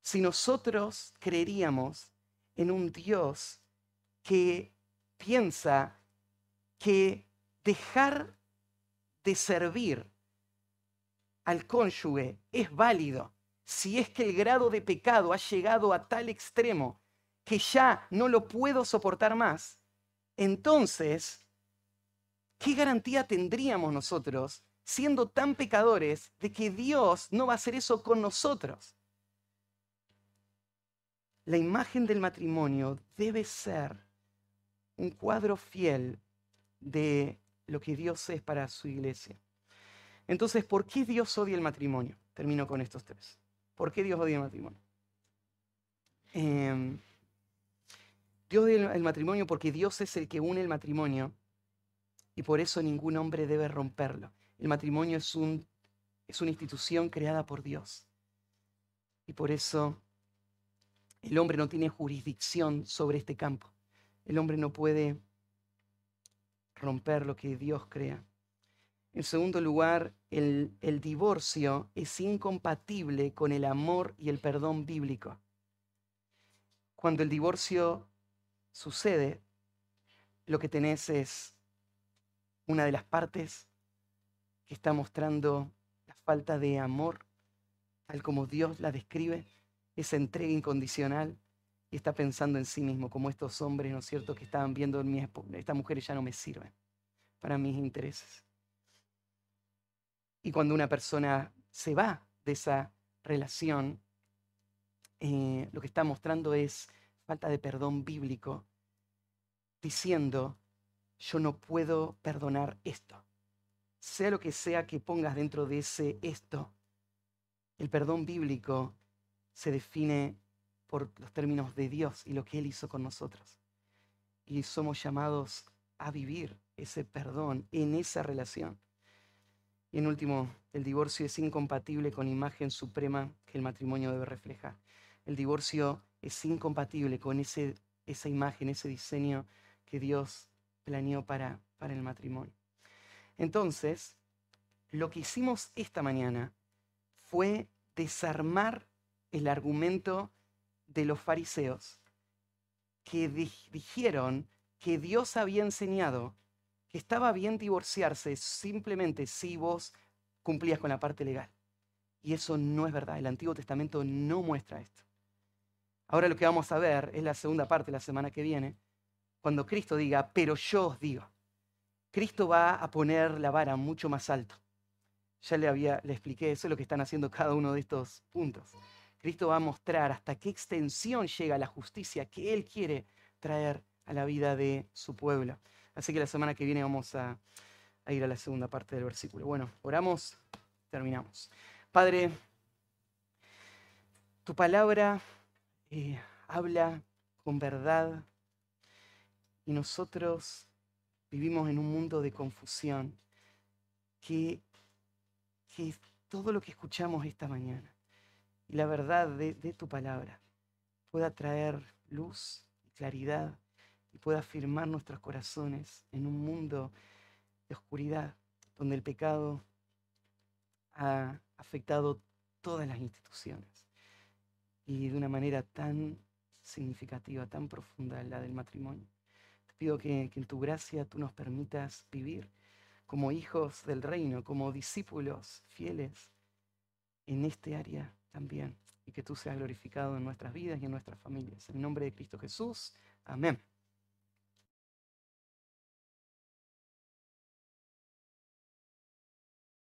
Si nosotros creeríamos en un Dios que piensa que dejar de servir al cónyuge es válido si es que el grado de pecado ha llegado a tal extremo que ya no lo puedo soportar más, entonces, ¿qué garantía tendríamos nosotros, siendo tan pecadores, de que Dios no va a hacer eso con nosotros? la imagen del matrimonio debe ser un cuadro fiel de lo que Dios es para su iglesia. Entonces, ¿por qué Dios odia el matrimonio? Termino con estos tres. ¿Por qué Dios odia el matrimonio? Em, Dios odia el matrimonio porque Dios es el que une el matrimonio y por eso ningún hombre debe romperlo. El matrimonio es, un, es una institución creada por Dios y por eso el hombre no tiene jurisdicción sobre este campo. El hombre no puede romper lo que Dios crea. En segundo lugar, el, el, divorcio es incompatible con el amor y el perdón bíblico. Cuando el divorcio sucede, lo que tenés es una de las partes que está mostrando la falta de amor, tal como Dios la describe, esa entrega incondicional y está pensando en sí mismo, como estos hombres, ¿no es cierto?, que estaban viendo, mi estas mujeres ya no me sirven para mis intereses. Y cuando una persona se va de esa relación, eh, lo que está mostrando es falta de perdón bíblico, diciendo, yo no puedo perdonar esto. Sea lo que sea que pongas dentro de ese esto, el perdón bíblico se define por los términos de Dios y lo que Él hizo con nosotros. Y somos llamados a vivir ese perdón en esa relación. Y en último, el divorcio es incompatible con la imagen suprema que el matrimonio debe reflejar. El divorcio es incompatible con ese, esa imagen, ese diseño que Dios planeó para, para el matrimonio. Entonces, lo que hicimos esta mañana fue desarmar el argumento de los fariseos que dijeron que Dios había enseñado que estaba bien divorciarse simplemente si vos cumplías con la parte legal. Y eso no es verdad. El Antiguo Testamento no muestra esto. Ahora lo que vamos a ver es la segunda parte la semana que viene, cuando Cristo diga, pero yo os digo. Cristo va a poner la vara mucho más alto. Ya le, había, le expliqué, eso es lo que están haciendo cada uno de estos puntos. Cristo va a mostrar hasta qué extensión llega la justicia que Él quiere traer a la vida de su pueblo. Así que la semana que viene vamos a, ir a la segunda parte del versículo. Bueno, oramos, terminamos. Padre, tu palabra eh, habla con verdad. Y nosotros vivimos en un mundo de confusión que, que todo lo que escuchamos esta mañana. Y la verdad de, de tu palabra pueda traer luz y claridad y pueda afirmar nuestros corazones en un mundo de oscuridad donde el pecado ha afectado todas las instituciones y de una manera tan significativa, tan profunda la del matrimonio. Te pido que, en tu gracia tú nos permitas vivir como hijos del reino, como discípulos fieles en este área también y que tú seas glorificado en nuestras vidas y en nuestras familias. En el nombre de Cristo Jesús. Amén.